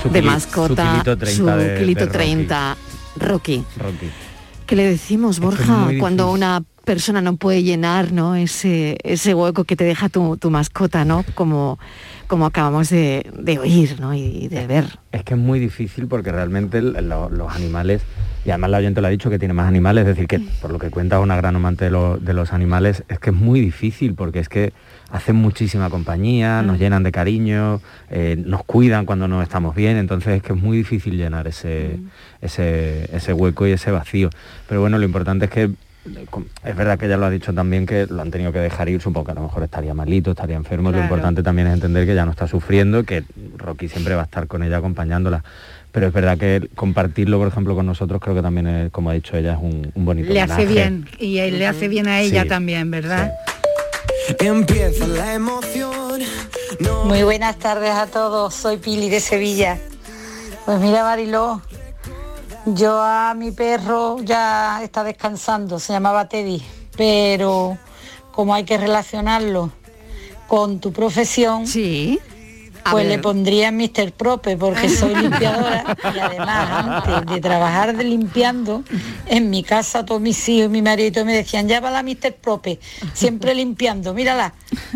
Su de mascota, su kilito 30 su de- kilito de Rocky. 30, Rocky. Rocky. ¿Qué le decimos, es Borja, cuando una persona no puede llenar ¿no? ese, ese hueco que te deja tu, tu mascota, ¿no? Como, como acabamos de, de oír ¿no? y de ver. Es que es muy difícil porque realmente lo- los animales, y además la oyente lo ha dicho que tiene más animales, es decir, que por lo que cuenta una gran amante de, lo- de los animales, es que es muy difícil porque es que hacen muchísima compañía, nos llenan de cariño, eh, nos cuidan cuando no estamos bien, entonces es que es muy difícil llenar ese, ese, ese hueco y ese vacío. Pero bueno, lo importante es que es verdad que ella lo ha dicho también que lo han tenido que dejar ir, supongo que a lo mejor estaría malito, estaría enfermo, lo importante también es entender que ya no está sufriendo, que Rocky siempre va a estar con ella acompañándola. Pero es verdad que compartirlo, por ejemplo, con nosotros creo que también, es, como ha dicho ella, es un, un bonito Le hace bien y él le hace bien a ella Sí. también, ¿verdad? Empieza la emoción. Muy buenas tardes a todos, soy Pili de Sevilla. Pues mira Mariló, yo a mi perro ya está descansando, se llamaba Teddy, pero como hay que relacionarlo con tu profesión, A pues ver. le pondría Mr. Prope porque (laughs) soy limpiadora y además antes de trabajar de limpiando, en mi casa todos mis hijos y mi marido me decían, ya va la Mr. Prope, siempre limpiando, mírala.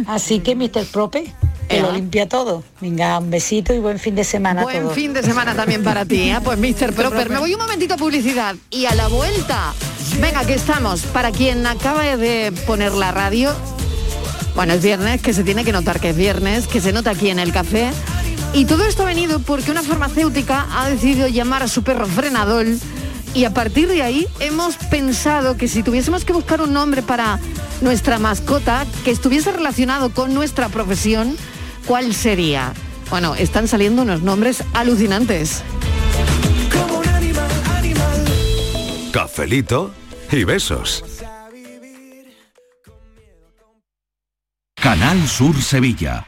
Así que Mr. Prope, que lo limpia todo. Venga, un besito y buen fin de semana a Buen todos. fin de semana también para ti, ¿eh? Pues Mr. (laughs) Proper, me voy un momentito a publicidad y a la vuelta. Venga, que estamos. Para quien acaba de poner la radio, bueno, es viernes, que se tiene que notar que es viernes, que se nota aquí en el café. Y todo esto ha venido porque una farmacéutica ha decidido llamar a su perro Frenadol y a partir de ahí hemos pensado que si tuviésemos que buscar un nombre para nuestra mascota que estuviese relacionado con nuestra profesión, ¿cuál sería? Bueno, están saliendo unos nombres alucinantes. Cafelito y besos. Canal Sur Sevilla.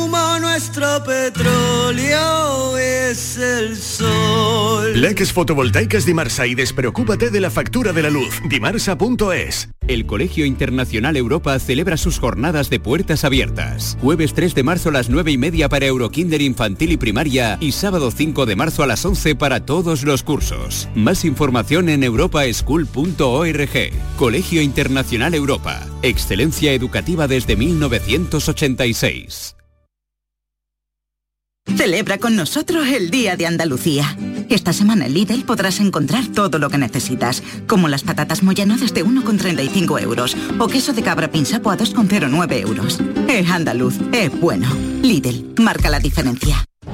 nuestro petróleo es el sol. Leques fotovoltaicas Dimarsa y despreocúpate de la factura de la luz. Dimarsa.es. El Colegio Internacional Europa celebra sus jornadas de puertas abiertas. Jueves 3 de marzo a las 9 y media para Eurokinder infantil y primaria y sábado 5 de marzo a las 11 para todos los cursos. Más información en europaschool.org. Colegio Internacional Europa. Excelencia educativa desde 1986. Celebra con nosotros el Día de Andalucía. Esta semana en Lidl podrás encontrar todo lo que necesitas, como las patatas Moyano desde 1,35 euros o queso de cabra pinsapo a 2,09 euros. Es andaluz, es bueno. Lidl, marca la diferencia.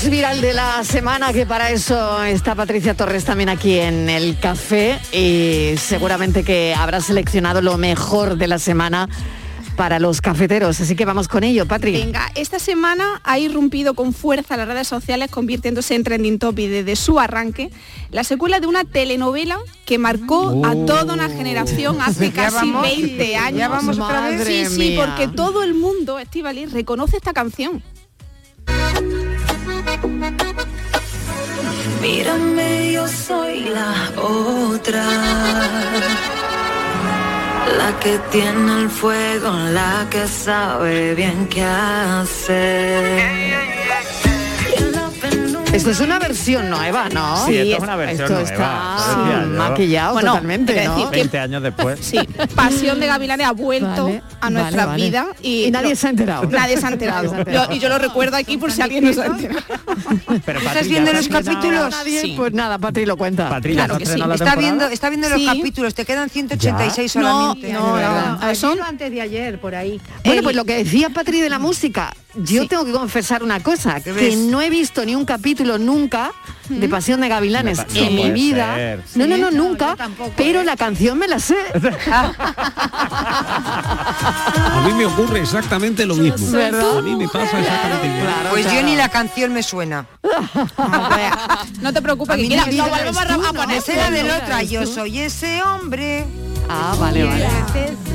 Más viral de la semana, que para eso está Patricia Torres también aquí en el café y seguramente que habrá seleccionado lo mejor de la semana para los cafeteros. Así que vamos con ello, Patri. Venga, esta semana ha irrumpido con fuerza las redes sociales, convirtiéndose en trending topic desde su arranque, la secuela de una telenovela que marcó a toda una generación hace casi vamos, 20 ya años. vamos otra vez. Sí, sí, mía. porque todo el mundo, Estivali, reconoce esta canción. Mírame, yo soy la otra. La que tiene el fuego, la que sabe bien qué hacer. Esto es una versión nueva, ¿no? Sí, esto es una versión esto nueva, está maquillado Bueno, totalmente, ¿no? decir que- 20 años después. Sí, Pasión de Gavilanes ha vuelto Vale, a vale, vale. vidas y, Y nadie se ha enterado. Nadie se ha enterado. Nadie se ha enterado. Yo- y yo lo recuerdo aquí por si alguien no se ha enterado. Pero ¿Estás Patri, viendo ¿ya los capítulos? Nadie, Sí. Pues nada, Patri lo cuenta. Patri, ¿ya Claro que sí. Está temporada? viendo, está viendo los capítulos, te quedan 186 No, solamente. no, son- antes de ayer, por ahí. Bueno, El- pues lo que decía Patri de la música, yo tengo que confesar una cosa, ¿Qué que no he visto ni un capítulo nunca de Pasión de Gavilanes No en mi puede vida. ser. No, no, no, no, nunca. tampoco, pero ¿eh? la canción me la sé. (laughs) A mí me ocurre exactamente lo mismo. ¿Verdad? A mí me pasa exactamente igual. Pues yo ni la canción me suena. (laughs) No te preocupes, A que no la volvemos a, ¿no? poner. Esa era del ¿no? otra. ¿Eres Yo soy ese hombre. Ah, vale, vale.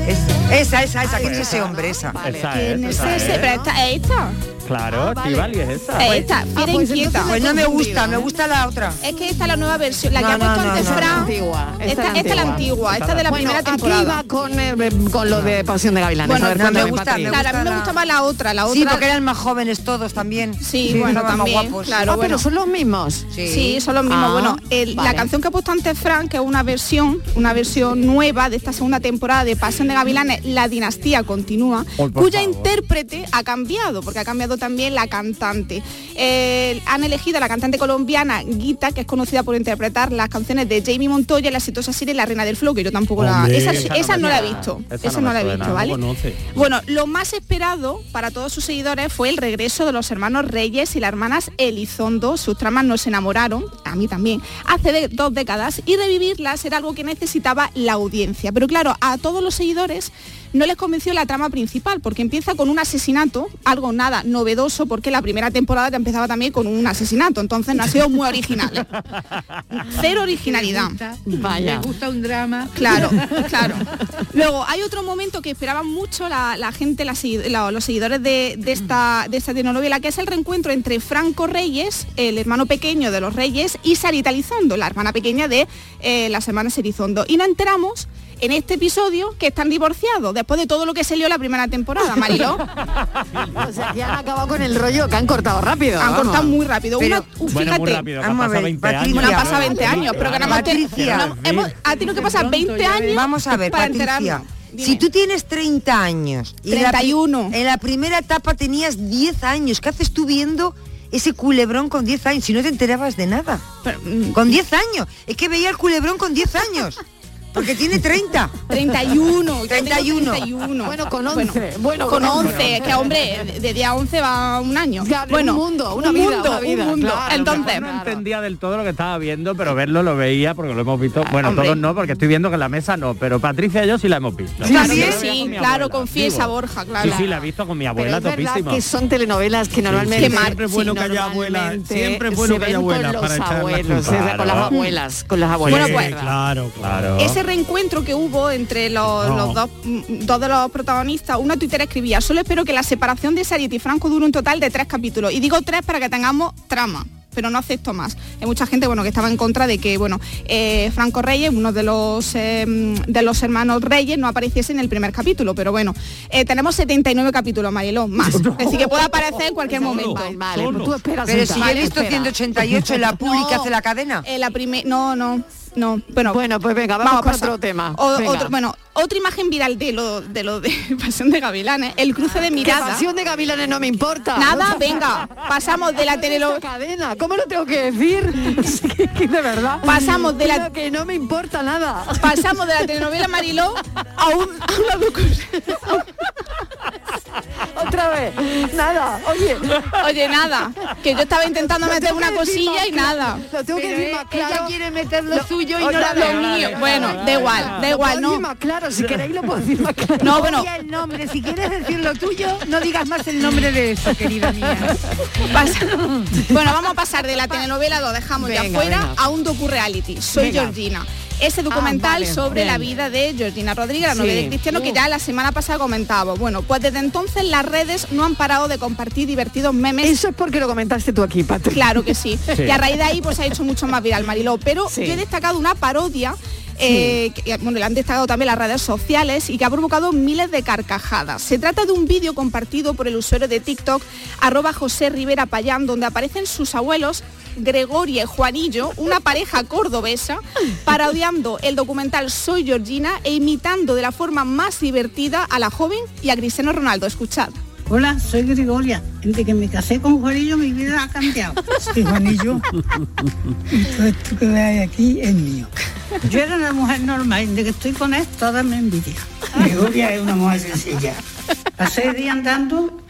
Es- esa, esa, esa, ¿quién es ese hombre? Esa. Esa ¿Quién es, es esa ese? es. Pero esta, esta, Claro, vale. Estivali es esa. esta, fiera pues inquieta. Pues no me gusta, me gusta la otra. Es que esta es la nueva versión, la que No, ha puesto no, no, antes no, no. Fran. Antigua, esta Esta, es esta es la antigua, esta es de la Bueno, primera aquí temporada. va con, eh, con lo de Pasión de Gavilanes. Bueno, A ver, no, me cuéntame, gusta, me Claro, a mí me la- gusta más la otra, la otra. Sí, porque eran más jóvenes todos también. Sí, bueno, estaban más también, guapos. claro. Ah, bueno. pero son los mismos. Sí, son los mismos. Ah, bueno, el- la vale. canción que ha puesto antes Frank, que es una versión, una versión nueva de esta segunda temporada de Pasión de Gavilanes, La Dinastía Continúa, cuya favor. intérprete ha cambiado, porque ha cambiado también la cantante. Eh, han elegido a la cantante colombiana Guita, que es conocida por interpretar las canciones de Jamie Montoya en la exitosa serie La Reina del Flow, que yo tampoco la... Hombre, Esa, esa esa no la he visto. Esa Esa no no la he visto, ¿vale? Bueno, lo más esperado para todos sus seguidores fue el regreso de los hermanos Reyes y las hermanas Elizondo. Sus tramas nos enamoraron, a mí también, hace de- dos décadas y revivirlas era algo que necesitaba la audiencia. Pero claro, a todos los seguidores no les convenció la trama principal porque empieza con un asesinato, algo nada novedoso porque la primera temporada ya empezaba también con un asesinato, entonces no ha sido muy original. (laughs) Cero originalidad. Vaya. Me gusta un drama. Claro, claro. Luego, hay otro momento que esperaban mucho la, la gente, la la- los seguidores de, de esta, de esta telenovela, que es el reencuentro entre Franco Reyes, el hermano pequeño de los Reyes, y Sarita Elizondo, la hermana pequeña de eh, las hermanas Elizondo. Y nos enteramos en este episodio que están divorciados, después de todo lo que se lió la primera temporada, Mariló. (laughs) O sea, que han acabado con el rollo que han cortado rápido. Han vamos. cortado muy rápido. Pero- Una- uh, Bueno, muy fíjate, rápido, que Vamos a han pasado ver, 20 Patricia. años. Ya, pasado 20 años, pero que no, hemos- ha tenido que pasar 20 años Vamos a ver, para Patricia. Dime. Si tú tienes 30 años y en la 31. en la primera etapa tenías 10 años, ¿qué haces tú viendo ese culebrón con 10 años si no te enterabas de nada? Pero, mm, Con 10 años. Es que veía el culebrón con 10 años. Porque tiene 30. 31, yo tengo 31. 31. Bueno, con 11. Bueno, con con 11, que hombre, de- día 11 va un año. Claro, bueno, un mundo, una un vida, mundo, una vida, un mundo. claro, Entonces, no entendía del todo lo que estaba viendo, pero verlo lo veía porque lo hemos visto. Bueno, hombre. todos no, porque estoy viendo que en la mesa no, pero Patricia y yo sí la hemos visto. claro la veía sí, con mi claro, confiesa. Borja, claro. Sí, sí, la he visto con mi Pero abuela es verdad topísima. que son telenovelas que normalmente sí. Siempre es bueno sí, que haya abuela, normalmente siempre es bueno que haya ven abuela con para echar abuelos, es con las Claro. abuelas, con las abuelas. Bueno, es pues, claro, claro. Ese reencuentro que hubo entre los, No. los dos, mm, dos de los protagonistas, una tuitera escribía, solo espero que la separación de Sarita y Franco dure un total de tres capítulos. Y digo tres para que tengamos trama pero no acepto más. Hay mucha gente bueno, que estaba en contra de que bueno, eh, Franco Reyes, uno de los, eh, de los hermanos Reyes, no apareciese en el primer capítulo. Pero bueno, eh, tenemos 79 capítulos, Mariló, más. Es decir, que puede aparecer en cualquier momento. Vale, vale, pues tú esperas Pero si he visto espera. 188 en la pública (laughs) No. hace la cadena. Eh, la no, no, no. Bueno, Bueno, pues venga, vamos, a con pasar. otro tema. O- Venga. otro- bueno, otra imagen viral de lo de lo de (laughs) Pasión de Gavilanes, el cruce de Que miradas. pasión de gavilanes no me importa. Nada, (laughs) venga, pasamos de la telenovela. cadena, ¿cómo lo tengo que decir? (laughs) De verdad. Pasamos de la- que no me importa nada. Pasamos de la telenovela Mariló a, un, a una Otra vez. Nada. Oye. Oye, nada, que yo estaba intentando meter una cosilla y nada. Lo tengo que decir más claro. Ella quiere meter lo, suyo y no oye, la lo mío. Bueno, da igual, da igual, no. más claro, si queréis lo puedo decir más (laughs) claro. No, bueno, Oye, el nombre, si quieres decir lo tuyo, no digas más el nombre de eso, querida mía. bueno, vamos a pasar de la telenovela, lo dejamos ya Venga, fuera, venga. a un docu-reality. Soy. Georgina. Ese documental vale, sobre bien. la vida de Georgina Rodríguez, la Sí. novia de Cristiano, que ya la semana pasada comentábamos. Bueno, pues desde entonces las redes no han parado de compartir divertidos memes. Eso es porque lo comentaste tú aquí, Patrick. Claro que sí. (laughs) Sí. Y a raíz de ahí pues ha hecho mucho más viral, Mariló. Pero Sí. yo he destacado una parodia eh, que, bueno, le han destacado también las redes sociales y que ha provocado miles de carcajadas. Se trata de un vídeo compartido por el usuario de TikTok, arroba José Rivera Payán, donde aparecen sus abuelos Gregoria y Juanillo, una pareja cordobesa, parodiando el documental Soy Georgina e imitando de la forma más divertida a la joven y a Cristiano Ronaldo. Escuchad. Hola, soy Gregoria. Desde que me casé con Juanillo mi vida ha cambiado. Sí, Juanillo. y todo esto que veis aquí es mío. Yo era una mujer normal, desde que estoy con él toda me envidia. Gregoria es una mujer sencilla. Pasé el día andando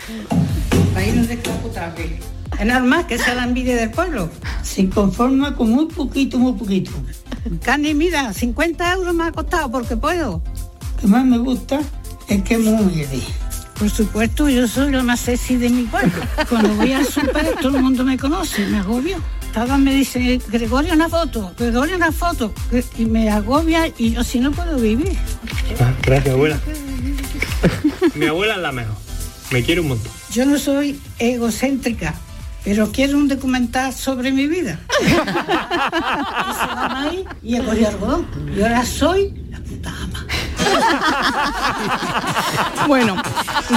para ir un descapotable. Es normal que sea la envidia del pueblo. Se conforma con muy poquito, muy poquito. Carne, mira, 50 euros me ha costado porque puedo. Lo que más me gusta es que es muy humilde. Por supuesto, yo soy la más sexy de mi pueblo. Cuando voy al super, todo el mundo me conoce, me agobio. Todas me dicen, Gregorio, una foto, Gregorio, una foto. Y me agobia y yo así no puedo vivir. Gracias, abuela. Mi abuela es la mejor. Me quiere un montón. Yo no soy egocéntrica, pero quiero un documental sobre mi vida. La (laughs) maíz y he cogido algodón. Y ahora soy (laughs) Bueno,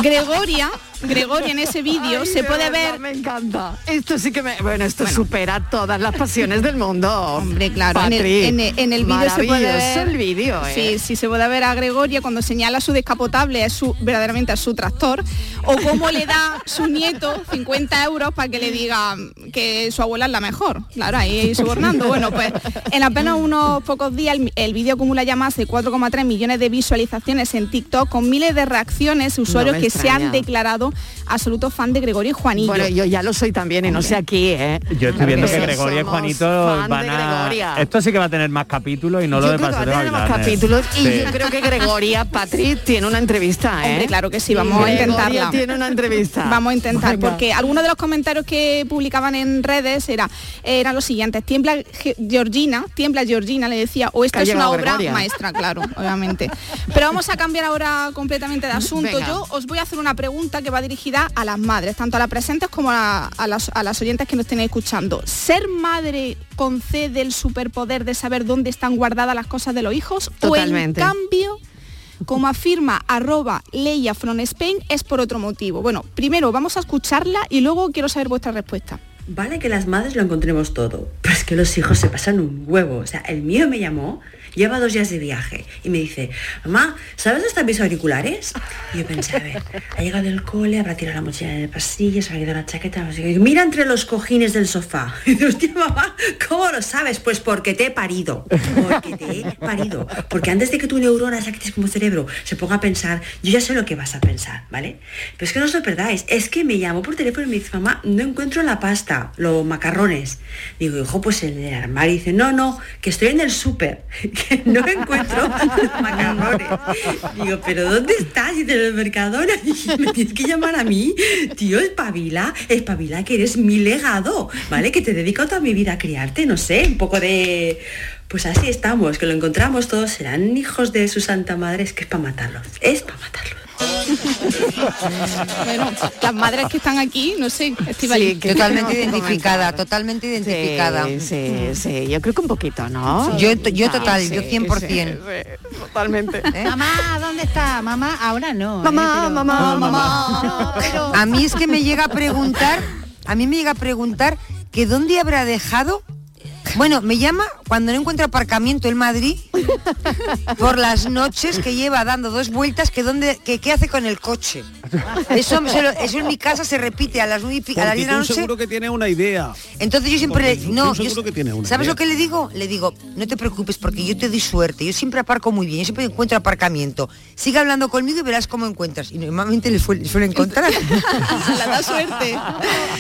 Gregoria, Gregoria en ese vídeo se de puede ver. Me encanta. Esto sí que me. Bueno, esto supera todas las pasiones del mundo. Hombre, claro, en el, en el- en el vídeo se puede ver. el vídeo, ¿eh? Sí, sí, se puede ver a Gregoria cuando señala su descapotable, es su, verdaderamente es su tractor, o cómo le da su nieto 50 euros para que le diga que su abuela es la mejor. Claro, ahí sobornando. Bueno, pues en apenas unos pocos días el, el vídeo acumula ya más de 4,3 millones de visualizaciones en TikTok con miles de reacciones, usuarios que se han declarado absolutos fan de Gregorio y Juanillo. Bueno, yo ya lo soy también y no sé aquí, ¿eh? Yo estoy viendo que Porque Gregoria y Juanito van a... Esto sí que va a tener más capítulos y no lo de creo que va a tener más capítulos y Sí. yo creo que Gregoria Patri tiene una entrevista, ¿eh? Hombre, claro que sí, vamos a intentarla. tiene una entrevista. (laughs) Vamos a intentar, Venga. porque algunos de los comentarios que publicaban en redes era, eran los siguientes. Tiembla Ge- Georgina, tiembla Georgina, le decía, o ha es una obra Gregoria. maestra, claro, obviamente. (laughs) Pero vamos a cambiar ahora completamente de asunto. Venga. Yo os voy a hacer una pregunta que va dirigida a las madres, tanto a las presentes como a, a las, a las oyentes que nos estén escuchando. ¿Ser madre concede el superpoder de saber dónde están guardadas las cosas de los hijos? Totalmente. ¿O en cambio como afirma arroba Leia from Spain, es por otro motivo. Bueno, primero vamos a escucharla y luego quiero saber vuestra respuesta. Vale que las madres lo encontremos todo, pero es que los hijos se pasan un huevo. O sea, el mío me llamó, lleva dos días de viaje, y me dice, mamá, ¿sabes dónde están mis auriculares? Y yo pensé, a ver, ha llegado del cole, habrá tirado la mochila en el pasillo, se ha quedado la chaqueta, mira entre los cojines del sofá. (laughs) Y digo, hostia, mamá, ¿cómo lo sabes? Pues porque te he parido. Porque te he parido. Porque antes de que tu neurona, esa que tienes como cerebro, se ponga a pensar, yo ya sé lo que vas a pensar, ¿vale? Pero es que no os lo perdáis. Es que me llamó por teléfono y me dice, mamá, no encuentro la pasta, los macarrones. Digo, hijo, pues en el armario. Y dice, no, no, que estoy en el súper, (laughs) (laughs) no encuentro (laughs) los macarrones. Digo, ¿pero dónde estás? Y en el Mercadona. (laughs) Y me tienes que llamar a mí. Tío, espabila, espabila, que eres mi legado, ¿vale? Que te he dedicado toda mi vida a criarte, no sé, un poco de... Pues así estamos, que lo encontramos todos, serán hijos de su santa madre, es que es para matarlos, es para matarlos. (laughs) Bueno, las madres que están aquí, no sé, que Totalmente identificada, totalmente identificada. Sí, sí, sí, yo creo que un poquito, ¿no? Yo- yo total, sí, yo 100%. sí, sí, totalmente. (laughs) Mamá, ¿dónde está? Mamá, ahora no. Mamá, ¿eh? Mamá, mamá. Pero- A mí es que me llega a preguntar, a mí me llega a preguntar que dónde habrá dejado. Bueno, me llama cuando no encuentra aparcamiento en Madrid por las noches que lleva dando dos vueltas que dónde que qué hace con el coche. Eso, se lo- eso en mi casa se repite a las nueve a las de la noche. seguro que tienes una idea. Entonces yo siempre Porque le no, yo- que una ¿sabes idea. lo que le digo? Le digo, no te preocupes porque yo te doy suerte, yo siempre aparco muy bien, yo siempre encuentro aparcamiento. Sigue hablando conmigo y verás cómo encuentras. Y normalmente le suele, suele encontrar. (laughs) La da suerte.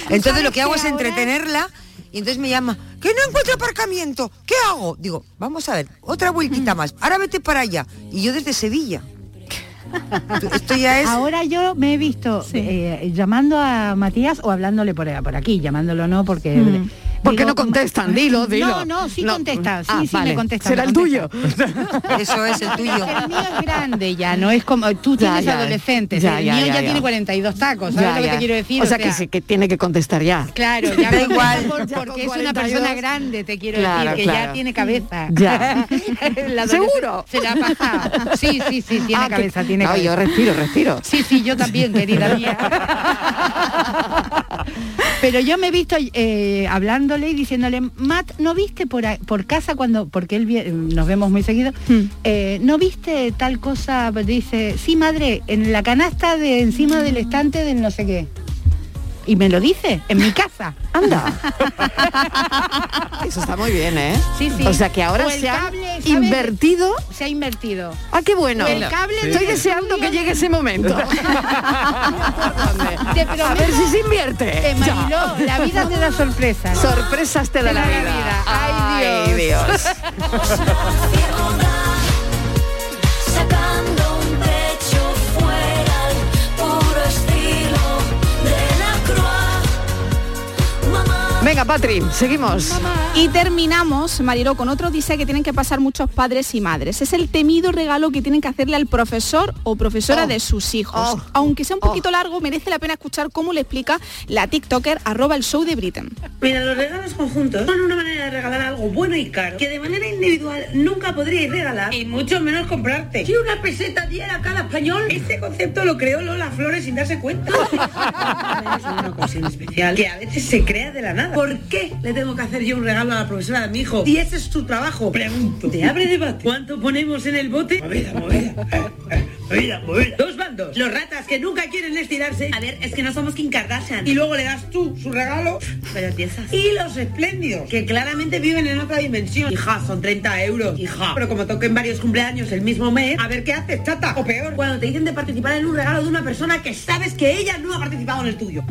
Entonces lo que hago es entretenerla y entonces me llama, que no encuentro aparcamiento, ¿qué hago? Digo, vamos a ver, otra vueltita más, ahora vete para allá. Y yo desde Sevilla. Esto ya es... Ahora yo me he visto eh, llamando a Matías o hablándole por, por aquí, llamándolo no, porque Mm. ¿Por qué Digo, no contestan? Dilo, dilo. No, no, sí No. contestan, sí, Ah, sí vale. me contestan. ¿Será me el tuyo? (laughs) Eso es el tuyo. El mío es grande ya, no es como tú Ya, tienes ya. adolescentes, Ya, el ya, mío ya, ya, ya. tiene 42 tacos, ¿sabes Ya, lo que ya. te quiero decir? O sea, que, sí, que tiene que contestar ya. Claro, ya Da igual. por- Ya porque es una 42. persona grande, te quiero Claro, decir, que claro. ya tiene cabeza. Ya. (laughs) ¿Seguro? Se la ha pasado. Sí, sí, sí, (laughs) tiene Ah, que- cabeza, tiene No, cabeza. yo respiro, respiro. Sí, sí, yo también, querida mía. Pero yo me he visto eh, hablándole y diciéndole, Matt, ¿no viste por, por casa cuando, porque él vie- nos vemos muy seguido, eh, ¿no viste tal cosa? Dice, sí, madre, en la canasta de encima del estante del no sé qué. Y me lo dice, en mi casa. Anda. (laughs) Eso está muy bien, ¿eh? Sí, sí. O sea que ahora se ha invertido. Se ha invertido. Ah, qué bueno. O el cable Estoy de- deseando que llegue ese momento. (laughs) Te A ver prometo si se invierte. Eh, Mariló, la vida te da sorpresas. Sorpresas te da la vida. Ay, Dios. Sacando (laughs) Patri, seguimos. Y terminamos, Mariló, con otro dice que tienen que pasar muchos padres y madres. Es el temido regalo que tienen que hacerle al profesor o profesora Oh. de sus hijos. Oh. Aunque sea un poquito largo, merece la pena escuchar cómo le explica la TikToker arroba el show de Britain. Mira, los regalos conjuntos son una manera de regalar algo bueno y caro que de manera individual nunca podríais regalar y mucho menos comprarte. Si una peseta diera cada español, este concepto lo creó Lola Flores sin darse cuenta. (laughs) es una ocasión especial que a veces se crea de la nada. ¿Por qué le tengo que hacer yo un regalo a la profesora de mi hijo? Y ese es tu trabajo. Pregunto. ¿Te abre debate? ¿Cuánto ponemos en el bote? Movida, movida. Movida, movida. Dos bandos. Los ratas que nunca quieren estirarse. A ver, es que no somos Kim Kardashian. Y luego le das tú su regalo. Pero piensas. Y los espléndidos, que claramente viven en otra dimensión. Hija, son 30 euros. Hija. Pero como toquen varios cumpleaños el mismo mes, a ver qué haces, chata. O peor, cuando te dicen de participar en un regalo de una persona que sabes que ella no ha participado en el tuyo.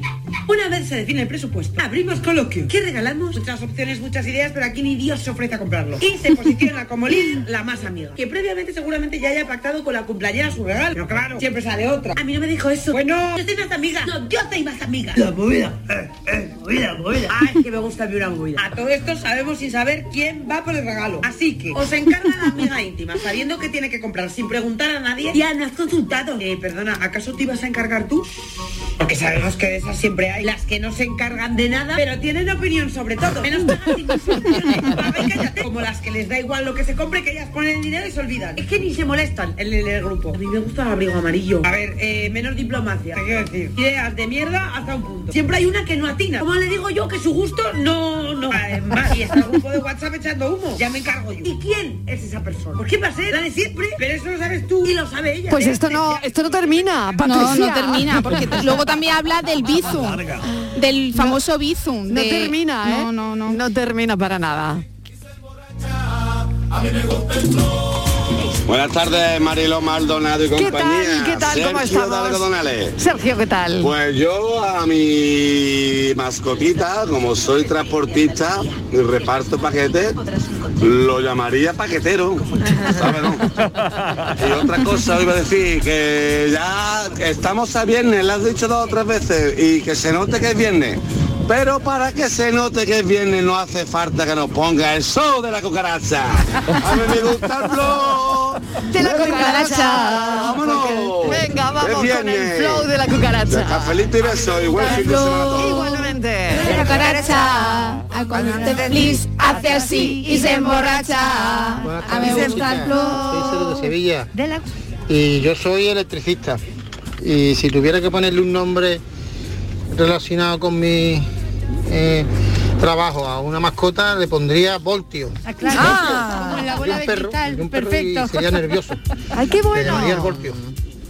Una vez se define el presupuesto, abrimos coloquio. ¿Qué regalamos? Muchas opciones, muchas ideas, pero aquí ni Dios se ofrece a comprarlo. (laughs) Y se posiciona como líder la más amiga, que previamente seguramente ya haya pactado con la cumpleañera su regalo. Pero claro, siempre sale otra. A mí no me dijo eso. Bueno, yo soy más amiga. No, yo soy más amiga. La movida. Eh, eh, movida, movida. Ay, que me gusta a mí una movida. A todo esto sabemos sin saber quién va por el regalo. Así que os encarga la amiga íntima, sabiendo que tiene que comprar sin preguntar a nadie. Ya no has consultado. Eh, perdona, ¿acaso te ibas a encargar tú? Porque sabemos que de esas siempre hay las que no se encargan de nada, pero tienen opinión sobre todo. Menos pagas y más soluciones. Paga y cállate. Como las que les da igual lo que se compre, que ellas ponen el dinero y se olvidan. Es que ni se molestan en el, el grupo. A mí me gusta el abrigo amarillo. A ver, eh, menos diplomacia. Quiero decir. Ideas de mierda hasta un punto. Siempre hay una que no atina. Como le digo yo que su gusto no, no. Además, y está el grupo de WhatsApp echando humo. Ya me encargo yo. ¿Y quién es esa persona? ¿Por qué va a ser la de siempre? Pero eso lo sabes tú y lo sabe ella. Pues ¿eh? esto no, esto no termina, No, Patricia. no termina, porque luego también habla del bizum, del famoso bizum. No termina, ¿eh? No, no, no. No termina para nada. Buenas tardes, Marilo Maldonado y ¿Qué compañía. tal? ¿Qué tal? ¿Cómo Sergio estamos? Dalgodonales. Sergio, ¿qué tal? Pues yo a mi mascotita, como soy transportista y reparto paquetes, lo llamaría paquetero. ¿sabes, no? (laughs) Y otra cosa os iba a decir, que ya estamos a viernes, lo has dicho dos o tres veces, y que se note que es viernes. Pero para que se note que es viernes no hace falta que nos ponga el show de la cucaracha. A mí me gusta el flow De la cucaracha. Vámonos. Venga, vamos con el flow de la cucaracha. Cafelito y beso y buen fin de semana a todos. Igualmente. La cucaracha, cuando te feliz, hace así y se emborracha. A mí me gusta el Soy flow. Cero de Sevilla De la... y yo soy electricista. Y si tuviera que ponerle un nombre relacionado con mi eh, trabajo a una mascota, le pondría Voltio. Ah, claro. Ah. Como en la Y bola un de perro, cristal. y un perro Perfecto. y sería nervioso. Ay, qué Le bueno. llamaría el Voltio.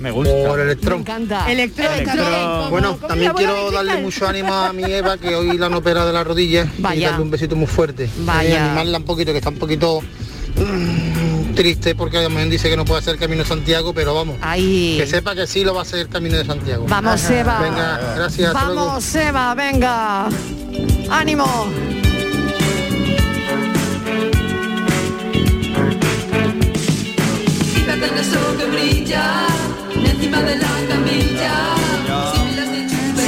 Me gusta. Por el electrón. Me encanta. Electrón. Bueno, como también quiero darle mucho ánimo a mi Eva, que hoy la han operado de la rodilla. Y Vaya. darle un besito muy fuerte. Vaya. Y animarla un poquito, que está un poquito mm, triste, porque dice que no puede hacer el Camino de Santiago, pero vamos. Ahí. Que sepa que sí lo va a hacer el Camino de Santiago. Vamos, Eva. Venga, gracias. Vamos, Eva, venga. Ánimo. Fíjate en eso que brilla encima de la camilla.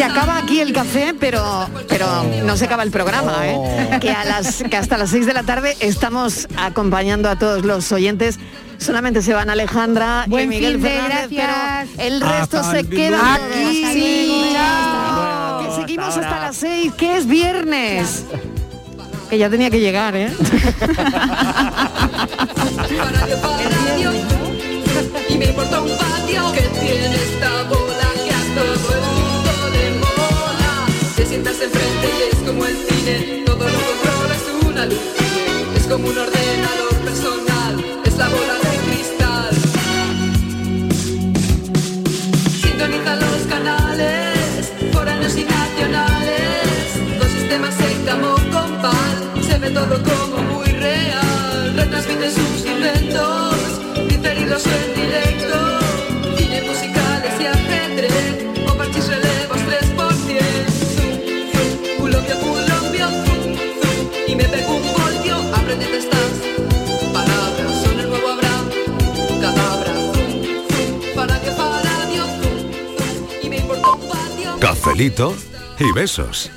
Se acaba aquí el café, pero, pero no se acaba el programa, ¿eh? Que, a las, que hasta las 6 de la tarde estamos acompañando a todos los oyentes. Solamente se van Alejandra y Miguel fin de, Fernández, gracias. pero el resto Hasta se el queda aquí. Hasta Sí, que seguimos hasta las 6, que es viernes. Que ya tenía que llegar, ¿eh? (laughs) Y me importa un patio que tiene esta bola que a sientas enfrente y es como el cine, todo lo controla, es una luz. Es como un ordenador personal, es la bola de cristal. Sintoniza los canales, foráneos y nacionales. Dos sistemas en camo compás, se ve todo como muy real. Retransmite sus inventos, diferidos en directo. Cafelito y besos.